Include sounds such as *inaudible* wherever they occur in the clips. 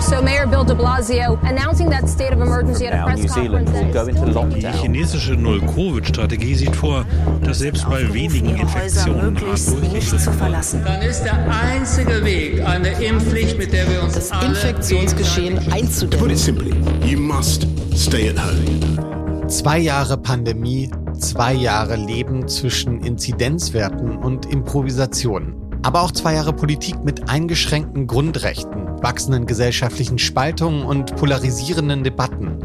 So Mayor Bill de Blasio announcing that state of emergency at a press conference. Die chinesische Null-Covid-Strategie sieht vor, dass selbst bei wenigen Infektionen nicht zu verlassen. Dann ist der einzige Weg eine Impfpflicht, mit der wir uns das Infektionsgeschehen einzudämmen. Put it simply, you must stay at home. Zwei Jahre Pandemie, zwei Jahre Leben zwischen Inzidenzwerten und Improvisation. Aber auch zwei Jahre Politik mit eingeschränkten Grundrechten, wachsenden gesellschaftlichen Spaltungen und polarisierenden Debatten.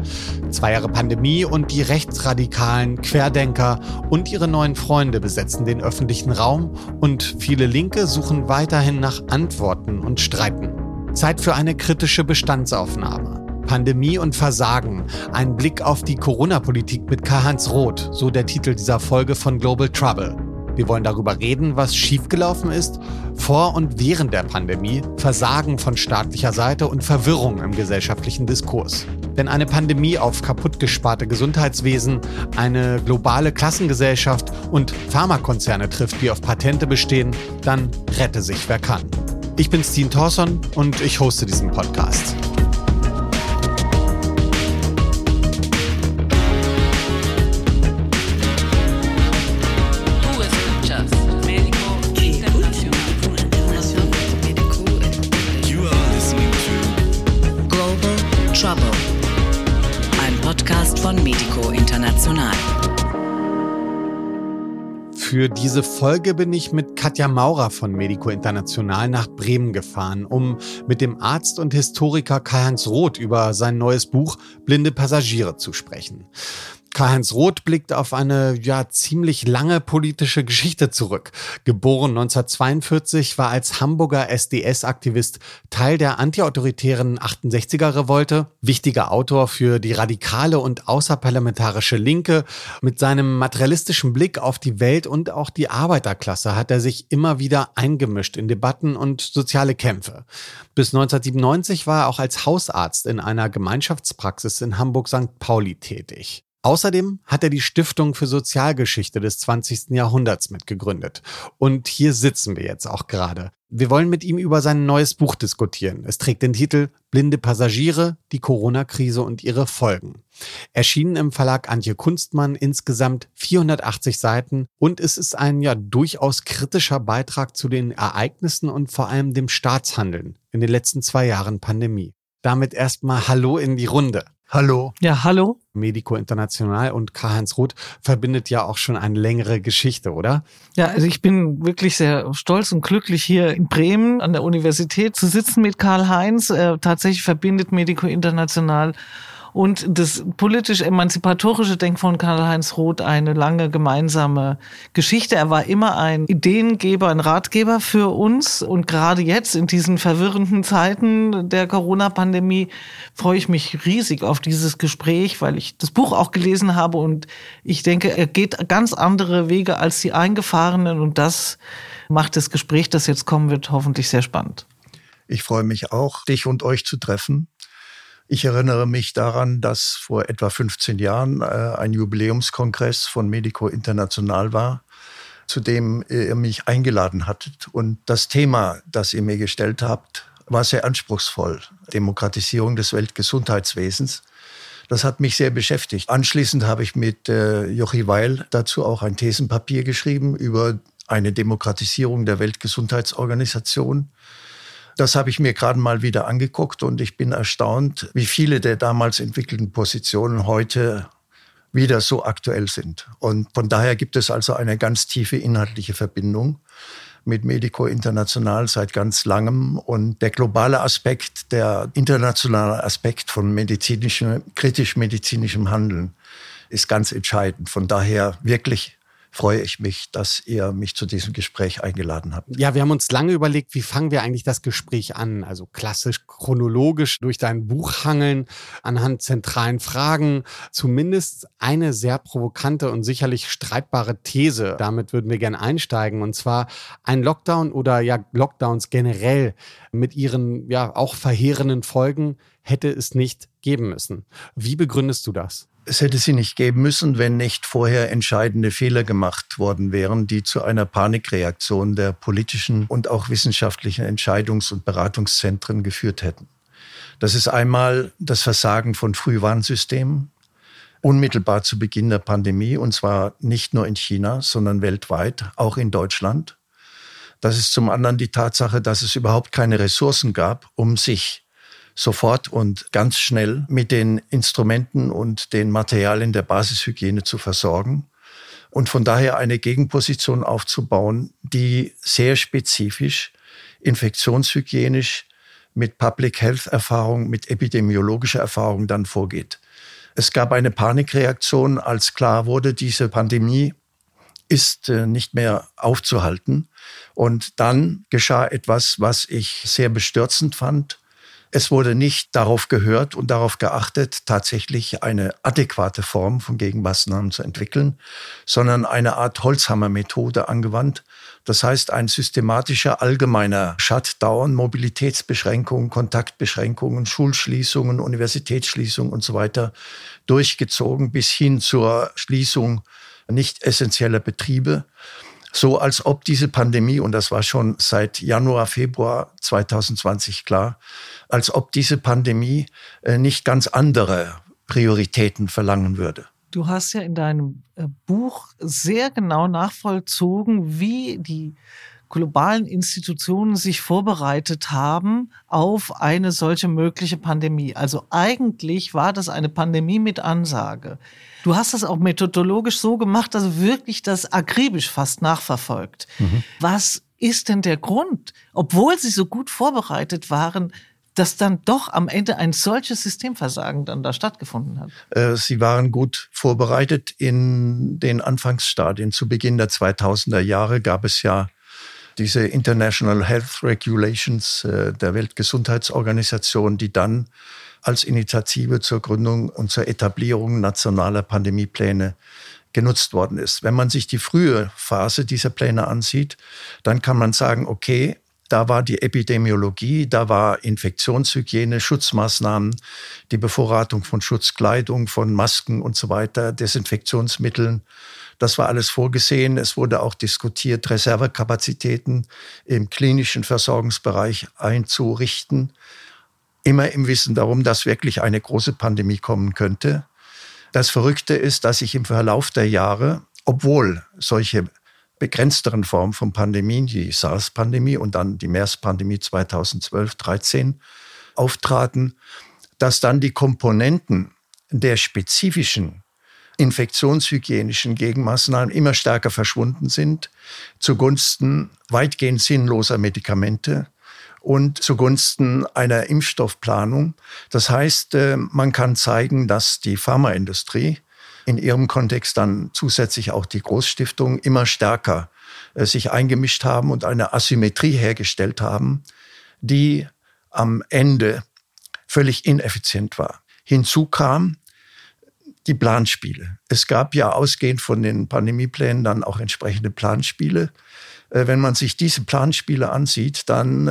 Zwei Jahre Pandemie und die rechtsradikalen Querdenker und ihre neuen Freunde besetzen den öffentlichen Raum und viele Linke suchen weiterhin nach Antworten und streiten. Zeit für eine kritische Bestandsaufnahme. Pandemie und Versagen. Ein Blick auf die Corona-Politik mit Karl-Heinz Roth, so der Titel dieser Folge von Global Trouble. Wir wollen darüber reden, was schiefgelaufen ist vor und während der Pandemie, Versagen von staatlicher Seite und Verwirrung im gesellschaftlichen Diskurs. Wenn eine Pandemie auf kaputtgesparte Gesundheitswesen, eine globale Klassengesellschaft und Pharmakonzerne trifft, die auf Patente bestehen, dann rette sich wer kann. Ich bin Steen Thorson und ich hoste diesen Podcast. Für diese Folge bin ich mit Katja Maurer von Medico International nach Bremen gefahren, um mit dem Arzt und Historiker Karl-Heinz Roth über sein neues Buch Blinde Passagiere zu sprechen. Karl-Heinz Roth blickt auf eine ja ziemlich lange politische Geschichte zurück. Geboren 1942, war als Hamburger SDS-Aktivist Teil der antiautoritären 68er-Revolte, wichtiger Autor für die radikale und außerparlamentarische Linke. Mit seinem materialistischen Blick auf die Welt und auch die Arbeiterklasse hat er sich immer wieder eingemischt in Debatten und soziale Kämpfe. Bis 1997 war er auch als Hausarzt in einer Gemeinschaftspraxis in Hamburg-St. Pauli tätig. Außerdem hat er die Stiftung für Sozialgeschichte des 20. Jahrhunderts mitgegründet. Und hier sitzen wir jetzt auch gerade. Wir wollen mit ihm über sein neues Buch diskutieren. Es trägt den Titel Blinde Passagiere, die Corona-Krise und ihre Folgen. Erschienen im Verlag Antje Kunstmann insgesamt 480 Seiten und es ist ein ja durchaus kritischer Beitrag zu den Ereignissen und vor allem dem Staatshandeln in den letzten zwei Jahren Pandemie. Damit erstmal Hallo in die Runde. Hallo. Ja, hallo. Medico International und Karl-Heinz Roth verbindet ja auch schon eine längere Geschichte, oder? Ja, also ich bin wirklich sehr stolz und glücklich hier in Bremen an der Universität zu sitzen mit Karl-Heinz. Äh, tatsächlich verbindet Medico International und das politisch-emanzipatorische Denken von Karl-Heinz Roth eine lange gemeinsame Geschichte. Er war immer ein Ideengeber, ein Ratgeber für uns. Und gerade jetzt in diesen verwirrenden Zeiten der Corona-Pandemie freue ich mich riesig auf dieses Gespräch, weil ich das Buch auch gelesen habe und ich denke, er geht ganz andere Wege als die eingefahrenen und das macht das Gespräch, das jetzt kommen wird, hoffentlich sehr spannend. Ich freue mich auch, dich und euch zu treffen. Ich erinnere mich daran, dass vor etwa 15 Jahren äh, ein Jubiläumskongress von Medico International war, zu dem ihr mich eingeladen hattet. Und das Thema, das ihr mir gestellt habt, war sehr anspruchsvoll. Demokratisierung des Weltgesundheitswesens. Das hat mich sehr beschäftigt. Anschließend habe ich mit äh, Jochi Weil dazu auch ein Thesenpapier geschrieben über eine Demokratisierung der Weltgesundheitsorganisation. Das habe ich mir gerade mal wieder angeguckt und ich bin erstaunt, wie viele der damals entwickelten Positionen heute wieder so aktuell sind. Und von daher gibt es also eine ganz tiefe inhaltliche Verbindung mit Medico International seit ganz langem. Und der globale Aspekt, der internationale Aspekt von medizinischem, kritisch-medizinischem Handeln ist ganz entscheidend. Von daher wirklich freue ich mich, dass ihr mich zu diesem Gespräch eingeladen habt. Ja, wir haben uns lange überlegt, wie fangen wir eigentlich das Gespräch an? Also klassisch chronologisch durch dein Buch hangeln, anhand zentralen Fragen, zumindest eine sehr provokante und sicherlich streitbare These. Damit würden wir gerne einsteigen. Und zwar ein Lockdown oder ja Lockdowns generell mit ihren ja auch verheerenden Folgen hätte es nicht geben müssen. Wie begründest du das? Es hätte sie nicht geben müssen, wenn nicht vorher entscheidende Fehler gemacht worden wären, die zu einer Panikreaktion der politischen und auch wissenschaftlichen Entscheidungs- und Beratungszentren geführt hätten. Das ist einmal das Versagen von Frühwarnsystemen, unmittelbar zu Beginn der Pandemie, und zwar nicht nur in China, sondern weltweit, auch in Deutschland. Das ist zum anderen die Tatsache, dass es überhaupt keine Ressourcen gab, um sich sofort und ganz schnell mit den Instrumenten und den Materialien der Basishygiene zu versorgen und von daher eine Gegenposition aufzubauen, die sehr spezifisch infektionshygienisch mit Public Health Erfahrung, mit epidemiologischer Erfahrung dann vorgeht. Es gab eine Panikreaktion, als klar wurde, diese Pandemie ist äh, nicht mehr aufzuhalten. Und dann geschah etwas, was ich sehr bestürzend fand. Es wurde nicht darauf gehört und darauf geachtet, tatsächlich eine adäquate Form von Gegenmaßnahmen zu entwickeln, sondern eine Art Holzhammermethode angewandt. Das heißt, ein systematischer allgemeiner Shutdown, Mobilitätsbeschränkungen, Kontaktbeschränkungen, Schulschließungen, Universitätsschließungen und so weiter durchgezogen bis hin zur Schließung nicht essentieller Betriebe so als ob diese Pandemie, und das war schon seit Januar, Februar 2020 klar, als ob diese Pandemie äh, nicht ganz andere Prioritäten verlangen würde. Du hast ja in deinem äh, Buch sehr genau nachvollzogen, wie die globalen Institutionen sich vorbereitet haben auf eine solche mögliche Pandemie. Also eigentlich war das eine Pandemie mit Ansage. Du hast das auch methodologisch so gemacht, also wirklich das akribisch fast nachverfolgt. Mhm. Was ist denn der Grund, obwohl sie so gut vorbereitet waren, dass dann doch am Ende ein solches Systemversagen dann da stattgefunden hat? Äh, sie waren gut vorbereitet in den Anfangsstadien. Zu Beginn der 2000er Jahre gab es ja diese International Health Regulations äh, der Weltgesundheitsorganisation, die dann als Initiative zur Gründung und zur Etablierung nationaler Pandemiepläne genutzt worden ist. Wenn man sich die frühe Phase dieser Pläne ansieht, dann kann man sagen, okay, da war die Epidemiologie, da war Infektionshygiene, Schutzmaßnahmen, die Bevorratung von Schutzkleidung, von Masken und so weiter, Desinfektionsmitteln das war alles vorgesehen. Es wurde auch diskutiert, Reservekapazitäten im klinischen Versorgungsbereich einzurichten. Immer im Wissen darum, dass wirklich eine große Pandemie kommen könnte. Das Verrückte ist, dass sich im Verlauf der Jahre, obwohl solche begrenzteren Formen von Pandemien, die SARS-Pandemie und dann die MERS-Pandemie 2012-13 auftraten, dass dann die Komponenten der spezifischen infektionshygienischen Gegenmaßnahmen immer stärker verschwunden sind, zugunsten weitgehend sinnloser Medikamente und zugunsten einer Impfstoffplanung. Das heißt, äh, man kann zeigen, dass die Pharmaindustrie in ihrem Kontext dann zusätzlich auch die Großstiftungen immer stärker äh, sich eingemischt haben und eine Asymmetrie hergestellt haben, die am Ende völlig ineffizient war. Hinzu kam, die Planspiele. Es gab ja ausgehend von den Pandemieplänen dann auch entsprechende Planspiele. Äh, wenn man sich diese Planspiele ansieht, dann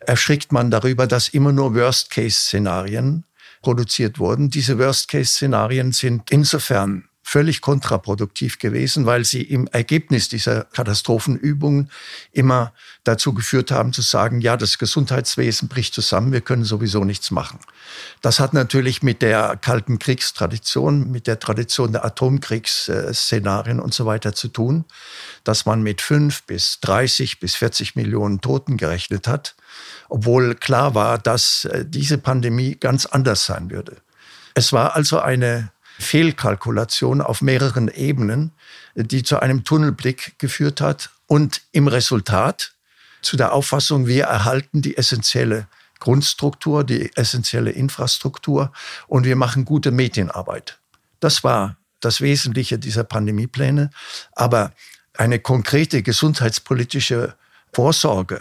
erschrickt man darüber, dass immer nur Worst-Case-Szenarien produziert wurden. Diese Worst-Case-Szenarien sind insofern völlig kontraproduktiv gewesen, weil sie im Ergebnis dieser Katastrophenübungen immer dazu geführt haben zu sagen, ja, das Gesundheitswesen bricht zusammen, wir können sowieso nichts machen. Das hat natürlich mit der Kalten Kriegstradition, mit der Tradition der Atomkriegsszenarien und so weiter zu tun, dass man mit fünf bis 30 bis 40 Millionen Toten gerechnet hat, obwohl klar war, dass äh, diese Pandemie ganz anders sein würde. Es war also eine Fehlkalkulation auf mehreren Ebenen, die zu einem Tunnelblick geführt hat und im Resultat zu der Auffassung, wir erhalten die essentielle Grundstruktur, die essentielle Infrastruktur und wir machen gute Medienarbeit. Das war das Wesentliche dieser Pandemiepläne. Aber eine konkrete gesundheitspolitische Vorsorge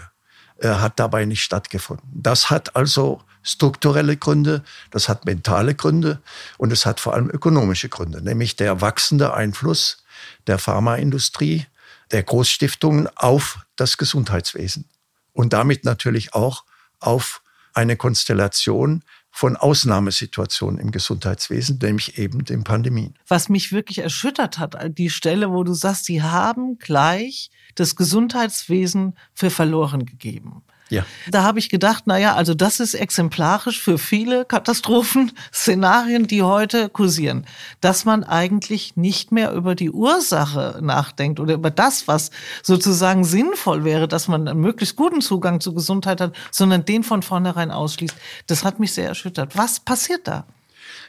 äh, hat dabei nicht stattgefunden. Das hat also strukturelle Gründe, das hat mentale Gründe und es hat vor allem ökonomische Gründe, nämlich der wachsende Einfluss der Pharmaindustrie, der Großstiftungen auf das Gesundheitswesen und damit natürlich auch auf eine Konstellation von Ausnahmesituationen im Gesundheitswesen, nämlich eben den Pandemien. Was mich wirklich erschüttert hat, die Stelle, wo du sagst, sie haben gleich das Gesundheitswesen für verloren gegeben. Ja. Da habe ich gedacht, na ja, also das ist exemplarisch für viele Katastrophenszenarien, *laughs* die heute kursieren, dass man eigentlich nicht mehr über die Ursache nachdenkt oder über das, was sozusagen sinnvoll wäre, dass man einen möglichst guten Zugang zu Gesundheit hat, sondern den von vornherein ausschließt. Das hat mich sehr erschüttert. Was passiert da?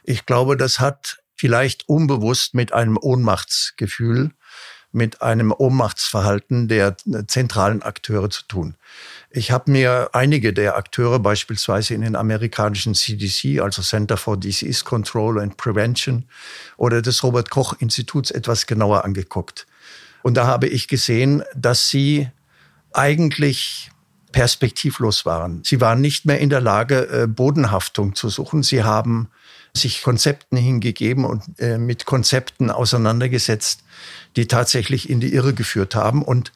Ich glaube, das hat vielleicht unbewusst mit einem Ohnmachtsgefühl, mit einem Ohnmachtsverhalten der zentralen Akteure zu tun. Ich habe mir einige der Akteure beispielsweise in den amerikanischen CDC, also Center for Disease Control and Prevention oder des Robert Koch Instituts etwas genauer angeguckt. Und da habe ich gesehen, dass sie eigentlich perspektivlos waren. Sie waren nicht mehr in der Lage, äh, Bodenhaftung zu suchen. Sie haben sich Konzepten hingegeben und äh, mit Konzepten auseinandergesetzt, die tatsächlich in die Irre geführt haben. Und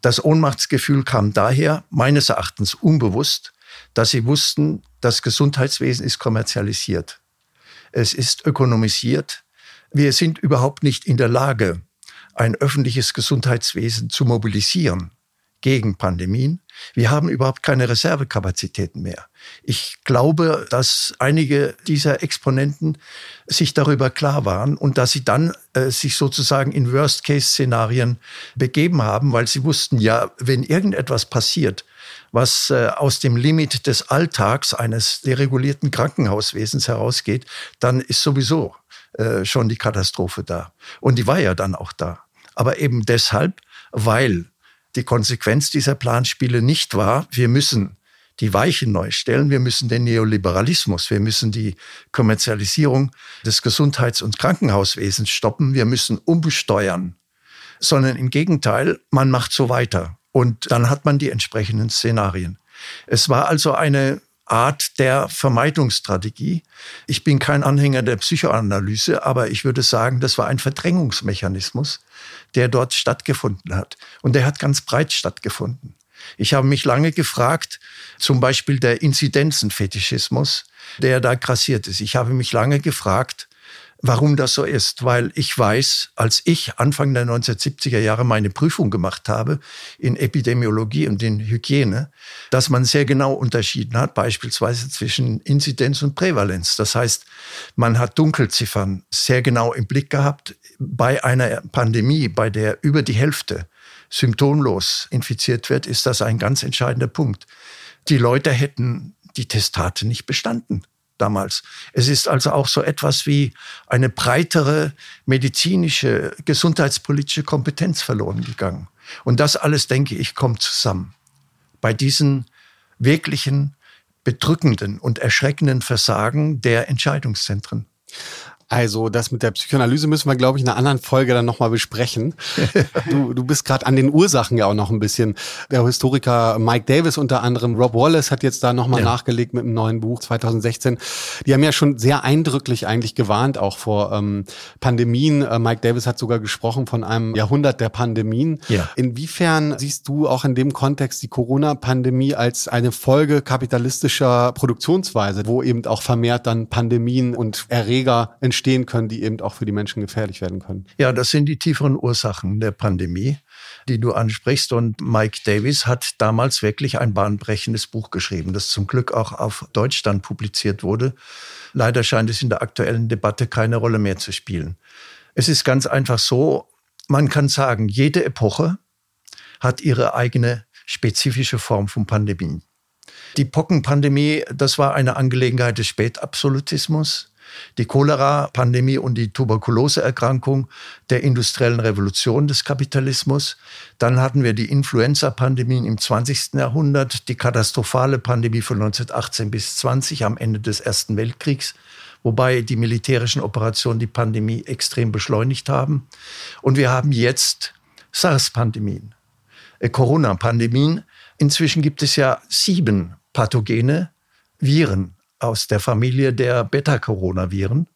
das Ohnmachtsgefühl kam daher, meines Erachtens unbewusst, dass sie wussten, das Gesundheitswesen ist kommerzialisiert. Es ist ökonomisiert. Wir sind überhaupt nicht in der Lage, ein öffentliches Gesundheitswesen zu mobilisieren gegen Pandemien. Wir haben überhaupt keine Reservekapazitäten mehr. Ich glaube, dass einige dieser Exponenten sich darüber klar waren und dass sie dann äh, sich sozusagen in Worst-Case-Szenarien begeben haben, weil sie wussten, ja, wenn irgendetwas passiert, was äh, aus dem Limit des Alltags eines deregulierten Krankenhauswesens herausgeht, dann ist sowieso äh, schon die Katastrophe da. Und die war ja dann auch da. Aber eben deshalb, weil die Konsequenz dieser Planspiele nicht war, wir müssen die Weichen neu stellen, wir müssen den Neoliberalismus, wir müssen die Kommerzialisierung des Gesundheits- und Krankenhauswesens stoppen, wir müssen umsteuern, sondern im Gegenteil, man macht so weiter. Und dann hat man die entsprechenden Szenarien. Es war also eine Art der Vermeidungsstrategie. Ich bin kein Anhänger der Psychoanalyse, aber ich würde sagen, das war ein Verdrängungsmechanismus, der dort stattgefunden hat. Und der hat ganz breit stattgefunden. Ich habe mich lange gefragt, zum Beispiel der Inzidenzenfetischismus, der da grassiert ist. Ich habe mich lange gefragt, warum das so ist, weil ich weiß, als ich Anfang der 1970er Jahre meine Prüfung gemacht habe in Epidemiologie und in Hygiene, dass man sehr genau unterschieden hat, beispielsweise zwischen Inzidenz und Prävalenz. Das heißt, man hat Dunkelziffern sehr genau im Blick gehabt bei einer Pandemie, bei der über die Hälfte symptomlos infiziert wird, ist das ein ganz entscheidender Punkt. Die Leute hätten die Testate nicht bestanden damals. Es ist also auch so etwas wie eine breitere medizinische, gesundheitspolitische Kompetenz verloren gegangen. Und das alles, denke ich, kommt zusammen. Bei diesen wirklichen bedrückenden und erschreckenden Versagen der Entscheidungszentren. Also das mit der Psychoanalyse müssen wir, glaube ich, in einer anderen Folge dann nochmal besprechen. *laughs* du, du bist gerade an den Ursachen ja auch noch ein bisschen. Der Historiker Mike Davis unter anderem, Rob Wallace hat jetzt da nochmal ja. nachgelegt mit einem neuen Buch 2016. Die haben ja schon sehr eindrücklich eigentlich gewarnt, auch vor ähm, Pandemien. Äh, Mike Davis hat sogar gesprochen von einem Jahrhundert der Pandemien. Ja. Inwiefern siehst du auch in dem Kontext die Corona-Pandemie als eine Folge kapitalistischer Produktionsweise, wo eben auch vermehrt dann Pandemien und Erreger entstehen? Entstehen können, die eben auch für die Menschen gefährlich werden können. Ja, das sind die tieferen Ursachen der Pandemie, die du ansprichst. Und Mike Davis hat damals wirklich ein bahnbrechendes Buch geschrieben, das zum Glück auch auf Deutsch dann publiziert wurde. Leider scheint es in der aktuellen Debatte keine Rolle mehr zu spielen. Es ist ganz einfach so, man kann sagen, jede Epoche hat ihre eigene spezifische Form von Pandemie. Die Pockenpandemie, das war eine Angelegenheit des Spätabsolutismus die Cholera-Pandemie und die Tuberkuloseerkrankung der industriellen Revolution des Kapitalismus. Dann hatten wir die Influenza-Pandemien im 20. Jahrhundert, die katastrophale Pandemie von 1918 bis 20 am Ende des Ersten Weltkriegs wobei die militärischen Operationen die Pandemie extrem beschleunigt haben. Und wir haben jetzt SARS-Pandemien, äh, Corona-Pandemien. Inzwischen gibt es ja sieben pathogene Viren, aus der Familie der Beta-Coronaviren.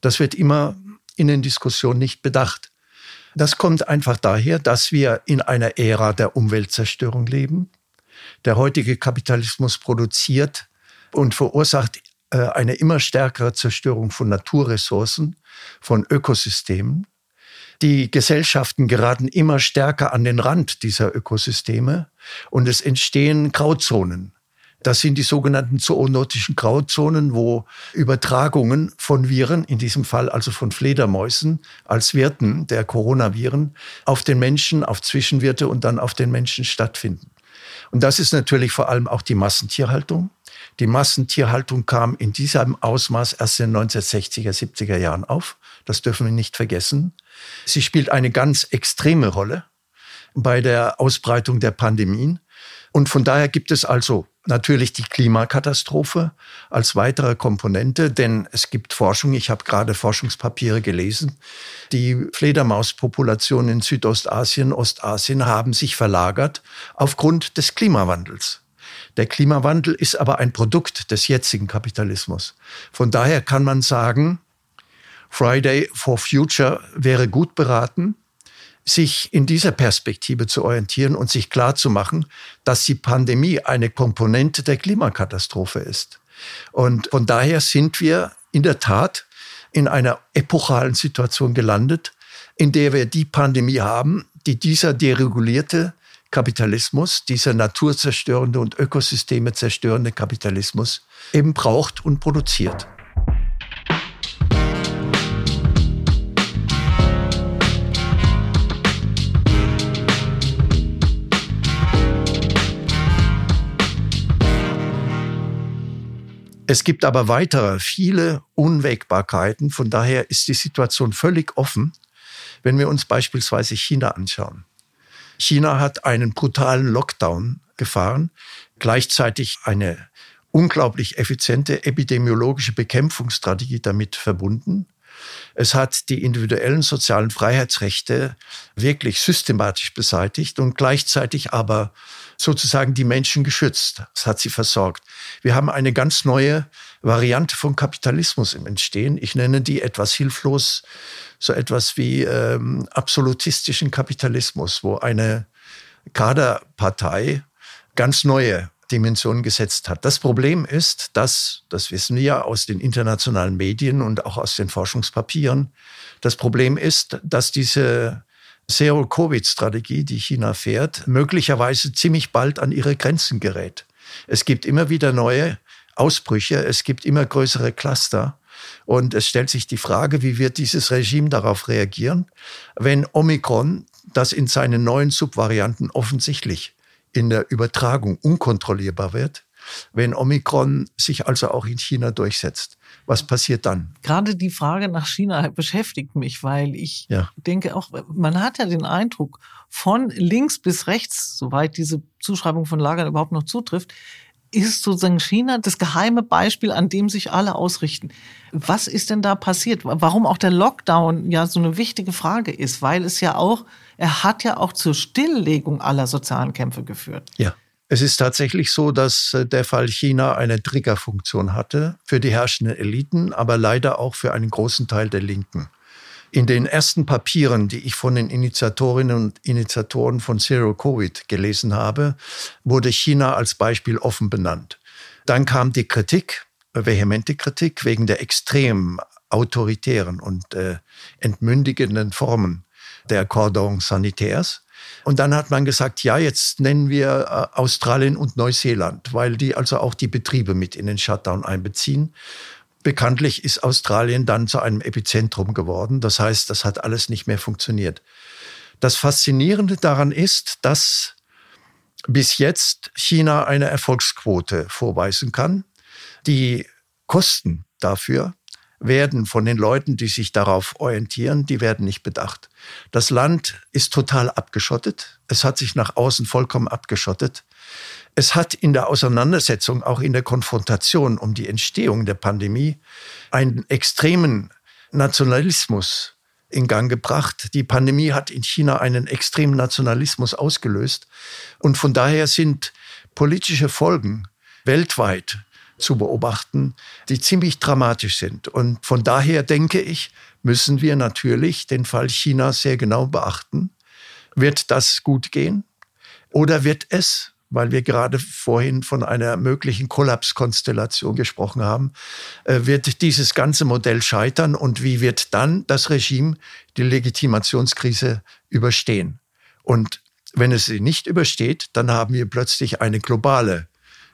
Das wird immer in den Diskussionen nicht bedacht. Das kommt einfach daher, dass wir in einer Ära der Umweltzerstörung leben. Der heutige Kapitalismus produziert und verursacht äh, eine immer stärkere Zerstörung von Naturressourcen, von Ökosystemen. Die Gesellschaften geraten immer stärker an den Rand dieser Ökosysteme und es entstehen Grauzonen. Das sind die sogenannten zoonotischen Grauzonen, wo Übertragungen von Viren, in diesem Fall also von Fledermäusen als Wirten der Coronaviren, auf den Menschen, auf Zwischenwirte und dann auf den Menschen stattfinden. Und das ist natürlich vor allem auch die Massentierhaltung. Die Massentierhaltung kam in diesem Ausmaß erst in den 1960er, 70er Jahren auf. Das dürfen wir nicht vergessen. Sie spielt eine ganz extreme Rolle bei der Ausbreitung der Pandemien. Und von daher gibt es also natürlich die Klimakatastrophe als weitere Komponente, denn es gibt Forschung, ich habe gerade Forschungspapiere gelesen, die Fledermauspopulationen in Südostasien, Ostasien haben sich verlagert aufgrund des Klimawandels. Der Klimawandel ist aber ein Produkt des jetzigen Kapitalismus. Von daher kann man sagen, Friday for Future wäre gut beraten, sich in dieser Perspektive zu orientieren und sich klar zu machen, dass die Pandemie eine Komponente der Klimakatastrophe ist. Und von daher sind wir in der Tat in einer epochalen Situation gelandet, in der wir die Pandemie haben, die dieser deregulierte Kapitalismus, dieser naturzerstörende und Ökosysteme zerstörende Kapitalismus eben braucht und produziert. Es gibt aber weitere, viele Unwägbarkeiten. Von daher ist die Situation völlig offen, wenn wir uns beispielsweise China anschauen. China hat einen brutalen Lockdown gefahren, gleichzeitig eine unglaublich effiziente epidemiologische Bekämpfungsstrategie damit verbunden. Es hat die individuellen sozialen Freiheitsrechte wirklich systematisch beseitigt und gleichzeitig aber sozusagen die Menschen geschützt. Es hat sie versorgt. Wir haben eine ganz neue Variante von Kapitalismus im Entstehen. Ich nenne die etwas hilflos, so etwas wie ähm, absolutistischen Kapitalismus, wo eine Kaderpartei ganz neue Dimension gesetzt hat. Das Problem ist, dass, das wissen wir ja aus den internationalen Medien und auch aus den Forschungspapieren, das Problem ist, dass diese Zero-Covid-Strategie, die China fährt, möglicherweise ziemlich bald an ihre Grenzen gerät. Es gibt immer wieder neue Ausbrüche, es gibt immer größere Cluster. Und es stellt sich die Frage, wie wird dieses Regime darauf reagieren, wenn Omikron, das in seinen neuen Subvarianten offensichtlich in der Übertragung unkontrollierbar wird, wenn Omikron sich also auch in China durchsetzt. Was passiert dann? Gerade die Frage nach China beschäftigt mich, weil ich ja. denke auch, man hat ja den Eindruck, von links bis rechts, soweit diese Zuschreibung von Lagern überhaupt noch zutrifft, ist sozusagen China das geheime Beispiel, an dem sich alle ausrichten. Was ist denn da passiert? Warum auch der Lockdown ja so eine wichtige Frage ist, weil es ja auch, er hat ja auch zur Stilllegung aller sozialen Kämpfe geführt. Ja. Es ist tatsächlich so, dass äh, der Fall China eine Triggerfunktion hatte für die herrschenden Eliten, aber leider auch für einen großen Teil der Linken. In den ersten Papieren, die ich von den Initiatorinnen und Initiatoren von Zero Covid gelesen habe, wurde China als Beispiel offen benannt. Dann kam die Kritik, vehemente Kritik wegen der extrem autoritären und äh, entmündigenden Formen der Cordon Sanitaires. Und dann hat man gesagt, ja, jetzt nennen wir äh, Australien und Neuseeland, weil die also auch die Betriebe mit in den Shutdown einbeziehen. Bekanntlich ist Australien dann zu einem Epizentrum geworden. Das heißt, das hat alles nicht mehr funktioniert. Das Faszinierende daran ist, dass bis jetzt China eine Erfolgsquote vorweisen kann. Die Kosten dafür werden von den Leuten, die sich darauf orientieren, die werden nicht bedacht. Das Land ist total abgeschottet. Es hat sich nach außen vollkommen abgeschottet. Es hat in der Auseinandersetzung, auch in der Konfrontation um die Entstehung der Pandemie, einen extremen Nationalismus in Gang gebracht. Die Pandemie hat in China einen extremen Nationalismus ausgelöst. Und von daher sind politische Folgen weltweit zu beobachten, die ziemlich dramatisch sind. Und von daher denke ich, müssen wir natürlich den Fall China sehr genau beachten. Wird das gut gehen? Oder wird es weil wir gerade vorhin von einer möglichen Kollapskonstellation gesprochen haben, äh, wird dieses ganze Modell scheitern und wie wird dann das Regime die Legitimationskrise überstehen? Und wenn es sie nicht übersteht, dann haben wir plötzlich eine globale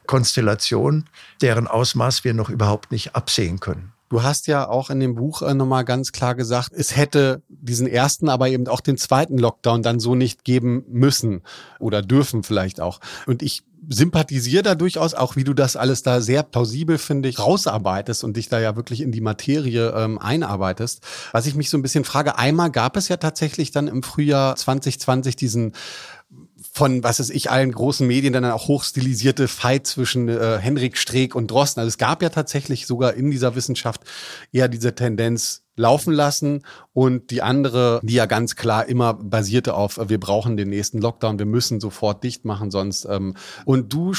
Konstellation, deren Ausmaß wir noch überhaupt nicht absehen können. Du hast ja auch in dem Buch äh, nochmal ganz klar gesagt, es hätte diesen ersten, aber eben auch den zweiten Lockdown dann so nicht geben müssen oder dürfen vielleicht auch. Und ich sympathisiere da durchaus auch, wie du das alles da sehr plausibel, finde ich, rausarbeitest und dich da ja wirklich in die Materie ähm, einarbeitest. Was ich mich so ein bisschen frage, einmal gab es ja tatsächlich dann im Frühjahr 2020 diesen von, was ist ich, allen großen Medien dann auch hochstilisierte Fight zwischen äh, Henrik Streeck und Drosten. Also es gab ja tatsächlich sogar in dieser Wissenschaft eher diese Tendenz, laufen lassen und die andere, die ja ganz klar immer basierte auf, wir brauchen den nächsten Lockdown, wir müssen sofort dicht machen, sonst. Ähm, und du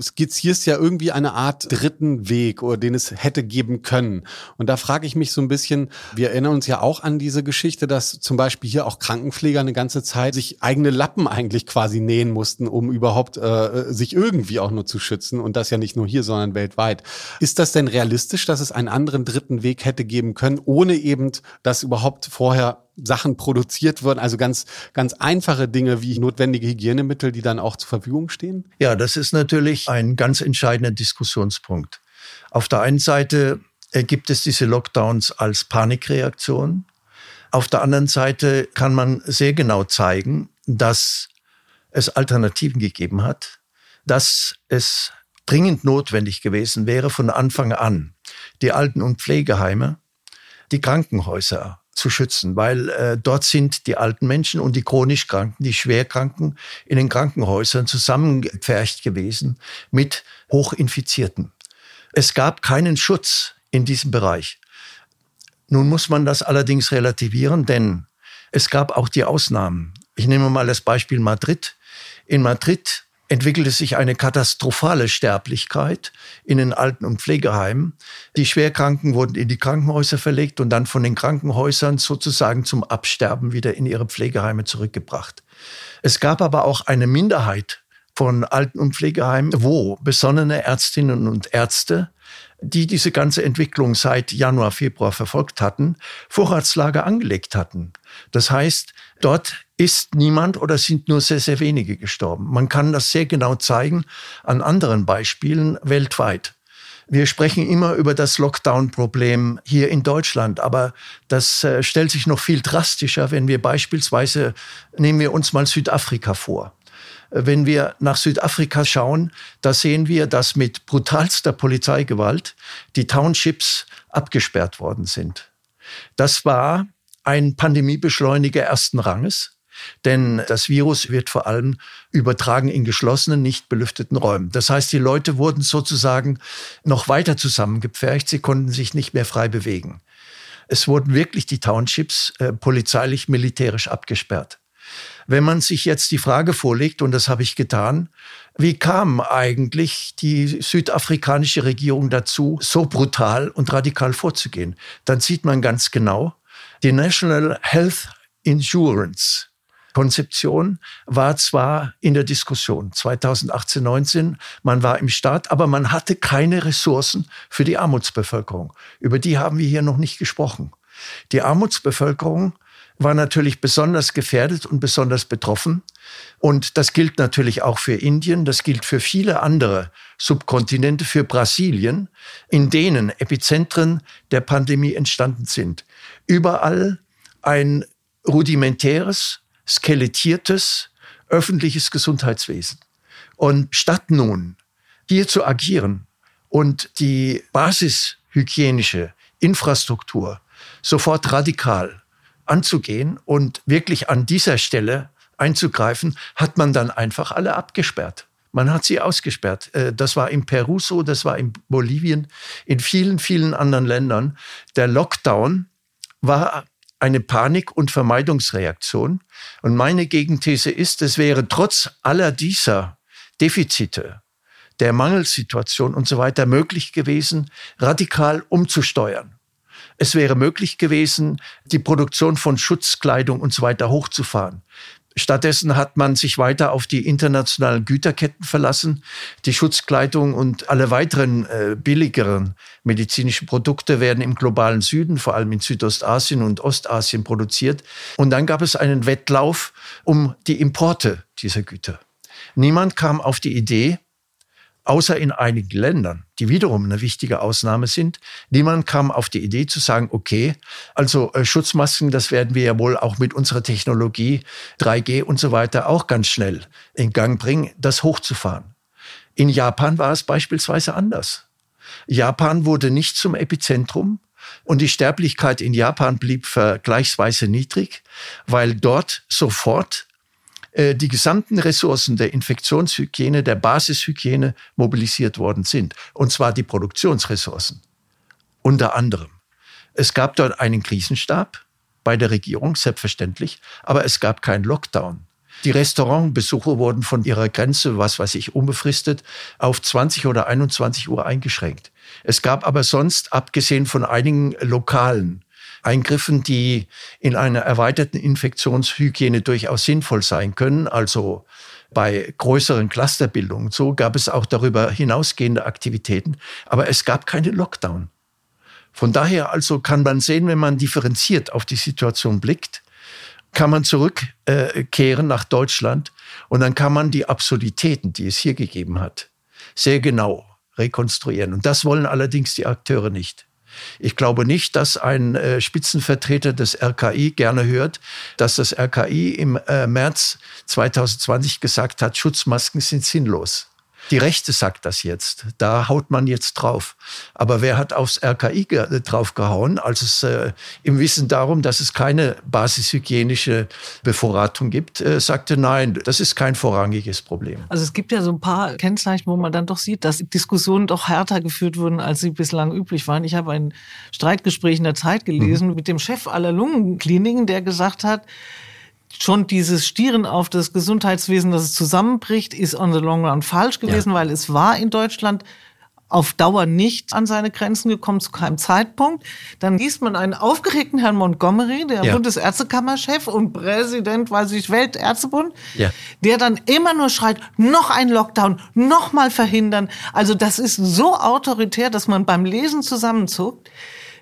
skizzierst ja irgendwie eine Art dritten Weg, oder den es hätte geben können. Und da frage ich mich so ein bisschen, wir erinnern uns ja auch an diese Geschichte, dass zum Beispiel hier auch Krankenpfleger eine ganze Zeit sich eigene Lappen eigentlich quasi nähen mussten, um überhaupt äh, sich irgendwie auch nur zu schützen. Und das ja nicht nur hier, sondern weltweit. Ist das denn realistisch, dass es einen anderen dritten Weg hätte geben können? Ohne eben, dass überhaupt vorher Sachen produziert wurden, also ganz, ganz einfache Dinge wie notwendige Hygienemittel, die dann auch zur Verfügung stehen? Ja, das ist natürlich ein ganz entscheidender Diskussionspunkt. Auf der einen Seite gibt es diese Lockdowns als Panikreaktion. Auf der anderen Seite kann man sehr genau zeigen, dass es Alternativen gegeben hat, dass es dringend notwendig gewesen wäre von Anfang an, die Alten- und Pflegeheime die Krankenhäuser zu schützen, weil äh, dort sind die alten Menschen und die chronisch Kranken, die Schwerkranken in den Krankenhäusern zusammengepfercht gewesen mit Hochinfizierten. Es gab keinen Schutz in diesem Bereich. Nun muss man das allerdings relativieren, denn es gab auch die Ausnahmen. Ich nehme mal das Beispiel Madrid. In Madrid entwickelte sich eine katastrophale Sterblichkeit in den Alten- und Pflegeheimen. Die Schwerkranken wurden in die Krankenhäuser verlegt und dann von den Krankenhäusern sozusagen zum Absterben wieder in ihre Pflegeheime zurückgebracht. Es gab aber auch eine Minderheit von Alten- und Pflegeheimen, wo besonnene Ärztinnen und Ärzte die diese ganze Entwicklung seit Januar, Februar verfolgt hatten, Vorratslager angelegt hatten. Das heißt, dort ist niemand oder sind nur sehr, sehr wenige gestorben. Man kann das sehr genau zeigen an anderen Beispielen weltweit. Wir sprechen immer über das Lockdown-Problem hier in Deutschland, aber das äh, stellt sich noch viel drastischer, wenn wir beispielsweise, nehmen wir uns mal Südafrika vor. Wenn wir nach Südafrika schauen, da sehen wir, dass mit brutalster Polizeigewalt die Townships abgesperrt worden sind. Das war ein Pandemiebeschleuniger ersten Ranges. Denn das Virus wird vor allem übertragen in geschlossenen, nicht belüfteten Räumen. Das heißt, die Leute wurden sozusagen noch weiter zusammengepfercht. Sie konnten sich nicht mehr frei bewegen. Es wurden wirklich die Townships äh, polizeilich, militärisch abgesperrt. Wenn man sich jetzt die Frage vorlegt, und das habe ich getan, wie kam eigentlich die südafrikanische Regierung dazu, so brutal und radikal vorzugehen? Dann sieht man ganz genau, die National Health Insurance Konzeption war zwar in der Diskussion 2018, 19, man war im Staat, aber man hatte keine Ressourcen für die Armutsbevölkerung. Über die haben wir hier noch nicht gesprochen. Die Armutsbevölkerung war natürlich besonders gefährdet und besonders betroffen. Und das gilt natürlich auch für Indien, das gilt für viele andere Subkontinente, für Brasilien, in denen Epizentren der Pandemie entstanden sind. Überall ein rudimentäres, skelettiertes öffentliches Gesundheitswesen. Und statt nun hier zu agieren und die basishygienische Infrastruktur sofort radikal anzugehen und wirklich an dieser Stelle einzugreifen, hat man dann einfach alle abgesperrt. Man hat sie ausgesperrt. Äh, das war in Peru so, das war in Bolivien, in vielen, vielen anderen Ländern. Der Lockdown war eine Panik- und Vermeidungsreaktion. Und meine Gegenthese ist, es wäre trotz aller dieser Defizite, der Mangelsituation und so weiter möglich gewesen, radikal umzusteuern. Es wäre möglich gewesen, die Produktion von Schutzkleidung und so weiter hochzufahren. Stattdessen hat man sich weiter auf die internationalen Güterketten verlassen. Die Schutzkleidung und alle weiteren äh, billigeren medizinischen Produkte werden im globalen Süden, vor allem in Südostasien und Ostasien produziert. Und dann gab es einen Wettlauf um die Importe dieser Güter. Niemand kam auf die Idee, außer in einigen Ländern, die wiederum eine wichtige Ausnahme sind. Niemand kam auf die Idee zu sagen, okay, also äh, Schutzmasken, das werden wir ja wohl auch mit unserer Technologie 3G und so weiter auch ganz schnell in Gang bringen, das hochzufahren. In Japan war es beispielsweise anders. Japan wurde nicht zum Epizentrum und die Sterblichkeit in Japan blieb vergleichsweise niedrig, weil dort sofort die gesamten Ressourcen der Infektionshygiene, der Basishygiene mobilisiert worden sind. Und zwar die Produktionsressourcen. Unter anderem. Es gab dort einen Krisenstab bei der Regierung, selbstverständlich, aber es gab keinen Lockdown. Die Restaurantbesuche wurden von ihrer Grenze, was weiß ich, unbefristet auf 20 oder 21 Uhr eingeschränkt. Es gab aber sonst, abgesehen von einigen lokalen Eingriffen, die in einer erweiterten Infektionshygiene durchaus sinnvoll sein können, also bei größeren Clusterbildungen. So gab es auch darüber hinausgehende Aktivitäten, aber es gab keine Lockdown. Von daher also kann man sehen, wenn man differenziert auf die Situation blickt, kann man zurückkehren nach Deutschland und dann kann man die Absurditäten, die es hier gegeben hat, sehr genau rekonstruieren. Und das wollen allerdings die Akteure nicht. Ich glaube nicht, dass ein äh, Spitzenvertreter des RKI gerne hört, dass das RKI im äh, März 2020 gesagt hat, Schutzmasken sind sinnlos. Die Rechte sagt das jetzt. Da haut man jetzt drauf. Aber wer hat aufs RKI äh, draufgehauen, als es äh, im Wissen darum, dass es keine basishygienische Bevorratung gibt, äh, sagte, nein, das ist kein vorrangiges Problem. Also es gibt ja so ein paar Kennzeichen, wo man dann doch sieht, dass Diskussionen doch härter geführt wurden, als sie bislang üblich waren. Ich habe ein Streitgespräch in der Zeit gelesen mhm. mit dem Chef aller Lungenkliniken, der gesagt hat, schon dieses Stieren auf das Gesundheitswesen, dass es zusammenbricht, ist on the long run falsch gewesen, ja. weil es war in Deutschland auf Dauer nicht an seine Grenzen gekommen, zu keinem Zeitpunkt. Dann liest man einen aufgeregten Herrn Montgomery, der ja. Bundesärztekammerchef und Präsident, weiß ich, Weltärztebund, ja. der dann immer nur schreit, noch ein Lockdown, noch mal verhindern. Also das ist so autoritär, dass man beim Lesen zusammenzuckt.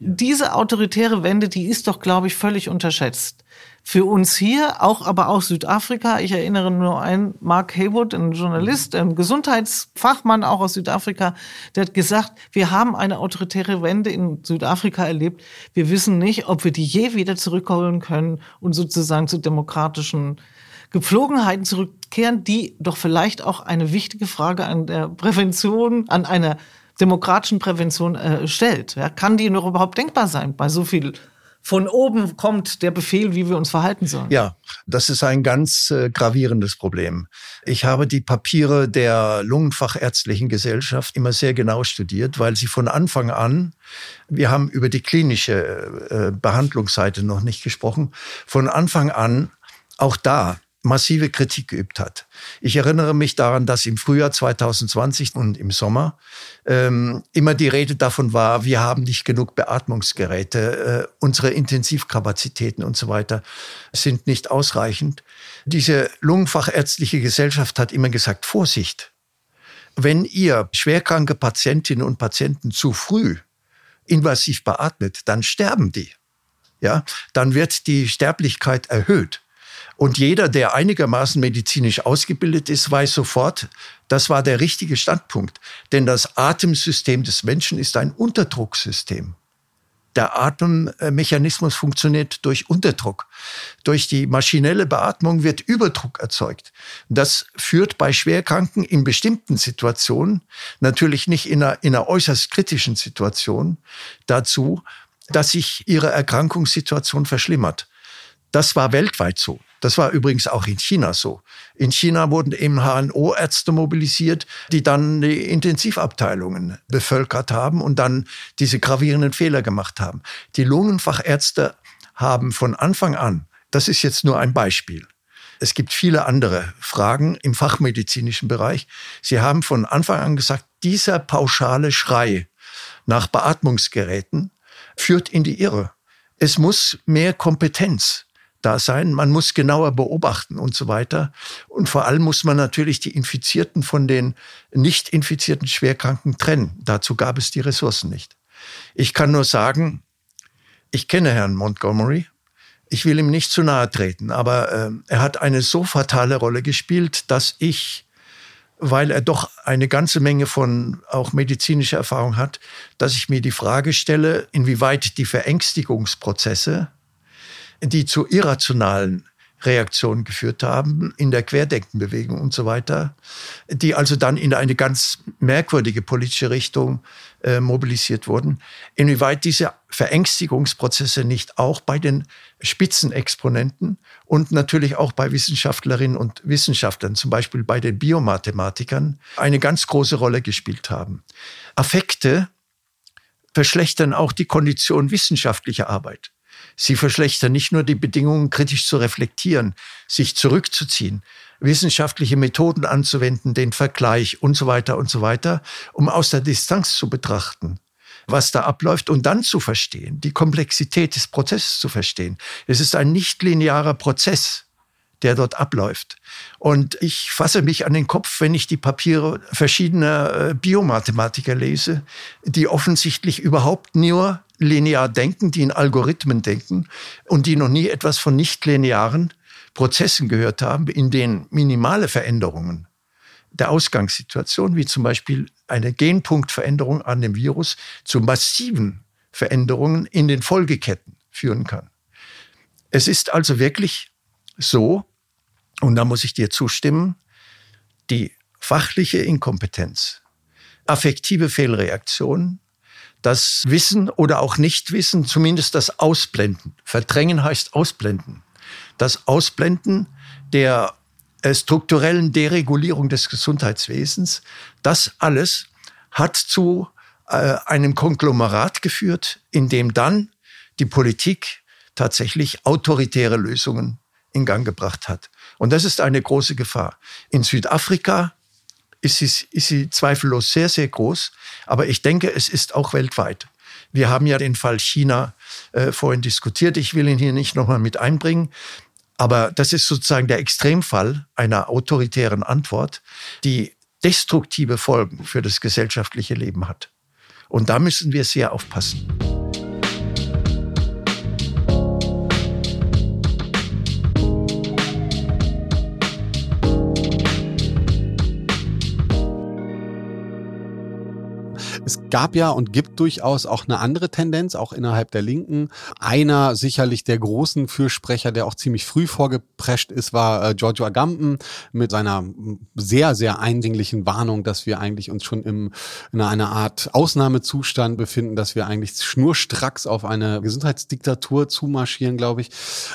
Diese autoritäre Wende, die ist doch, glaube ich, völlig unterschätzt für uns hier, auch aber auch Südafrika. Ich erinnere nur an Mark Haywood, ein Journalist, ein Gesundheitsfachmann auch aus Südafrika, der hat gesagt, wir haben eine autoritäre Wende in Südafrika erlebt. Wir wissen nicht, ob wir die je wieder zurückholen können und sozusagen zu demokratischen Gepflogenheiten zurückkehren, die doch vielleicht auch eine wichtige Frage an der Prävention, an einer demokratischen Prävention äh, stellt. Ja, kann die noch überhaupt denkbar sein bei so viel von oben kommt der Befehl, wie wir uns verhalten sollen. Ja, das ist ein ganz äh, gravierendes Problem. Ich habe die Papiere der Lungenfachärztlichen Gesellschaft immer sehr genau studiert, weil sie von Anfang an, wir haben über die klinische äh, Behandlungsseite noch nicht gesprochen, von Anfang an auch da massive Kritik geübt hat. Ich erinnere mich daran, dass im Frühjahr 2020 und im Sommer ähm, immer die Rede davon war, wir haben nicht genug Beatmungsgeräte, äh, unsere Intensivkapazitäten und so weiter sind nicht ausreichend. Diese Lungenfachärztliche Gesellschaft hat immer gesagt, Vorsicht, wenn ihr schwerkranke Patientinnen und Patienten zu früh invasiv beatmet, dann sterben die. Ja, dann wird die Sterblichkeit erhöht. Und jeder, der einigermaßen medizinisch ausgebildet ist, weiß sofort, das war der richtige Standpunkt. Denn das Atemsystem des Menschen ist ein Unterdrucksystem. Der Atemmechanismus funktioniert durch Unterdruck. Durch die maschinelle Beatmung wird Überdruck erzeugt. Das führt bei Schwerkranken in bestimmten Situationen, natürlich nicht in einer, in einer äußerst kritischen Situation, dazu, dass sich ihre Erkrankungssituation verschlimmert. Das war weltweit so. Das war übrigens auch in China so. In China wurden eben HNO-Ärzte mobilisiert, die dann die Intensivabteilungen bevölkert haben und dann diese gravierenden Fehler gemacht haben. Die Lungenfachärzte haben von Anfang an, das ist jetzt nur ein Beispiel, es gibt viele andere Fragen im fachmedizinischen Bereich. Sie haben von Anfang an gesagt, dieser pauschale Schrei nach Beatmungsgeräten führt in die Irre. Es muss mehr Kompetenz da sein. Man muss genauer beobachten und so weiter. Und vor allem muss man natürlich die Infizierten von den nicht infizierten Schwerkranken trennen. Dazu gab es die Ressourcen nicht. Ich kann nur sagen, ich kenne Herrn Montgomery. Ich will ihm nicht zu nahe treten, aber äh, er hat eine so fatale Rolle gespielt, dass ich, weil er doch eine ganze Menge von auch medizinischer Erfahrung hat, dass ich mir die Frage stelle, inwieweit die Verängstigungsprozesse, die zu irrationalen Reaktionen geführt haben in der Querdenkenbewegung und so weiter, die also dann in eine ganz merkwürdige politische Richtung äh, mobilisiert wurden, inwieweit diese Verängstigungsprozesse nicht auch bei den Spitzenexponenten und natürlich auch bei Wissenschaftlerinnen und Wissenschaftlern, zum Beispiel bei den Biomathematikern, eine ganz große Rolle gespielt haben. Affekte verschlechtern auch die Kondition wissenschaftlicher Arbeit. Sie verschlechtern nicht nur die Bedingungen, kritisch zu reflektieren, sich zurückzuziehen, wissenschaftliche Methoden anzuwenden, den Vergleich und so weiter und so weiter, um aus der Distanz zu betrachten, was da abläuft und dann zu verstehen, die Komplexität des Prozesses zu verstehen. Es ist ein nicht linearer Prozess der dort abläuft. Und ich fasse mich an den Kopf, wenn ich die Papiere verschiedener äh, Biomathematiker lese, die offensichtlich überhaupt nur linear denken, die in Algorithmen denken und die noch nie etwas von nichtlinearen Prozessen gehört haben, in denen minimale Veränderungen der Ausgangssituation, wie zum Beispiel eine Genpunktveränderung an dem Virus, zu massiven Veränderungen in den Folgeketten führen kann. Es ist also wirklich so, und da muss ich dir zustimmen, die fachliche Inkompetenz, affektive Fehlreaktion, das Wissen oder auch Nichtwissen, zumindest das Ausblenden. Verdrängen heißt Ausblenden. Das Ausblenden der äh, strukturellen Deregulierung des Gesundheitswesens, das alles hat zu äh, einem Konglomerat geführt, in dem dann die Politik tatsächlich autoritäre Lösungen in Gang gebracht hat. Und das ist eine große Gefahr. In Südafrika ist sie, ist sie zweifellos sehr, sehr groß. Aber ich denke, es ist auch weltweit. Wir haben ja den Fall China äh, vorhin diskutiert. Ich will ihn hier nicht nochmal mit einbringen. Aber das ist sozusagen der Extremfall einer autoritären Antwort, die destruktive Folgen für das gesellschaftliche Leben hat. Und da müssen wir sehr aufpassen. Es gab ja und gibt durchaus auch eine andere Tendenz, auch innerhalb der Linken. Einer sicherlich der großen Fürsprecher, der auch ziemlich früh vorgeprescht ist, war äh, Giorgio Agamben mit seiner sehr, sehr eindringlichen Warnung, dass wir eigentlich uns schon im, in einer Art Ausnahmezustand befinden, dass wir eigentlich schnurstracks auf eine Gesundheitsdiktatur zumarschieren, glaube ich.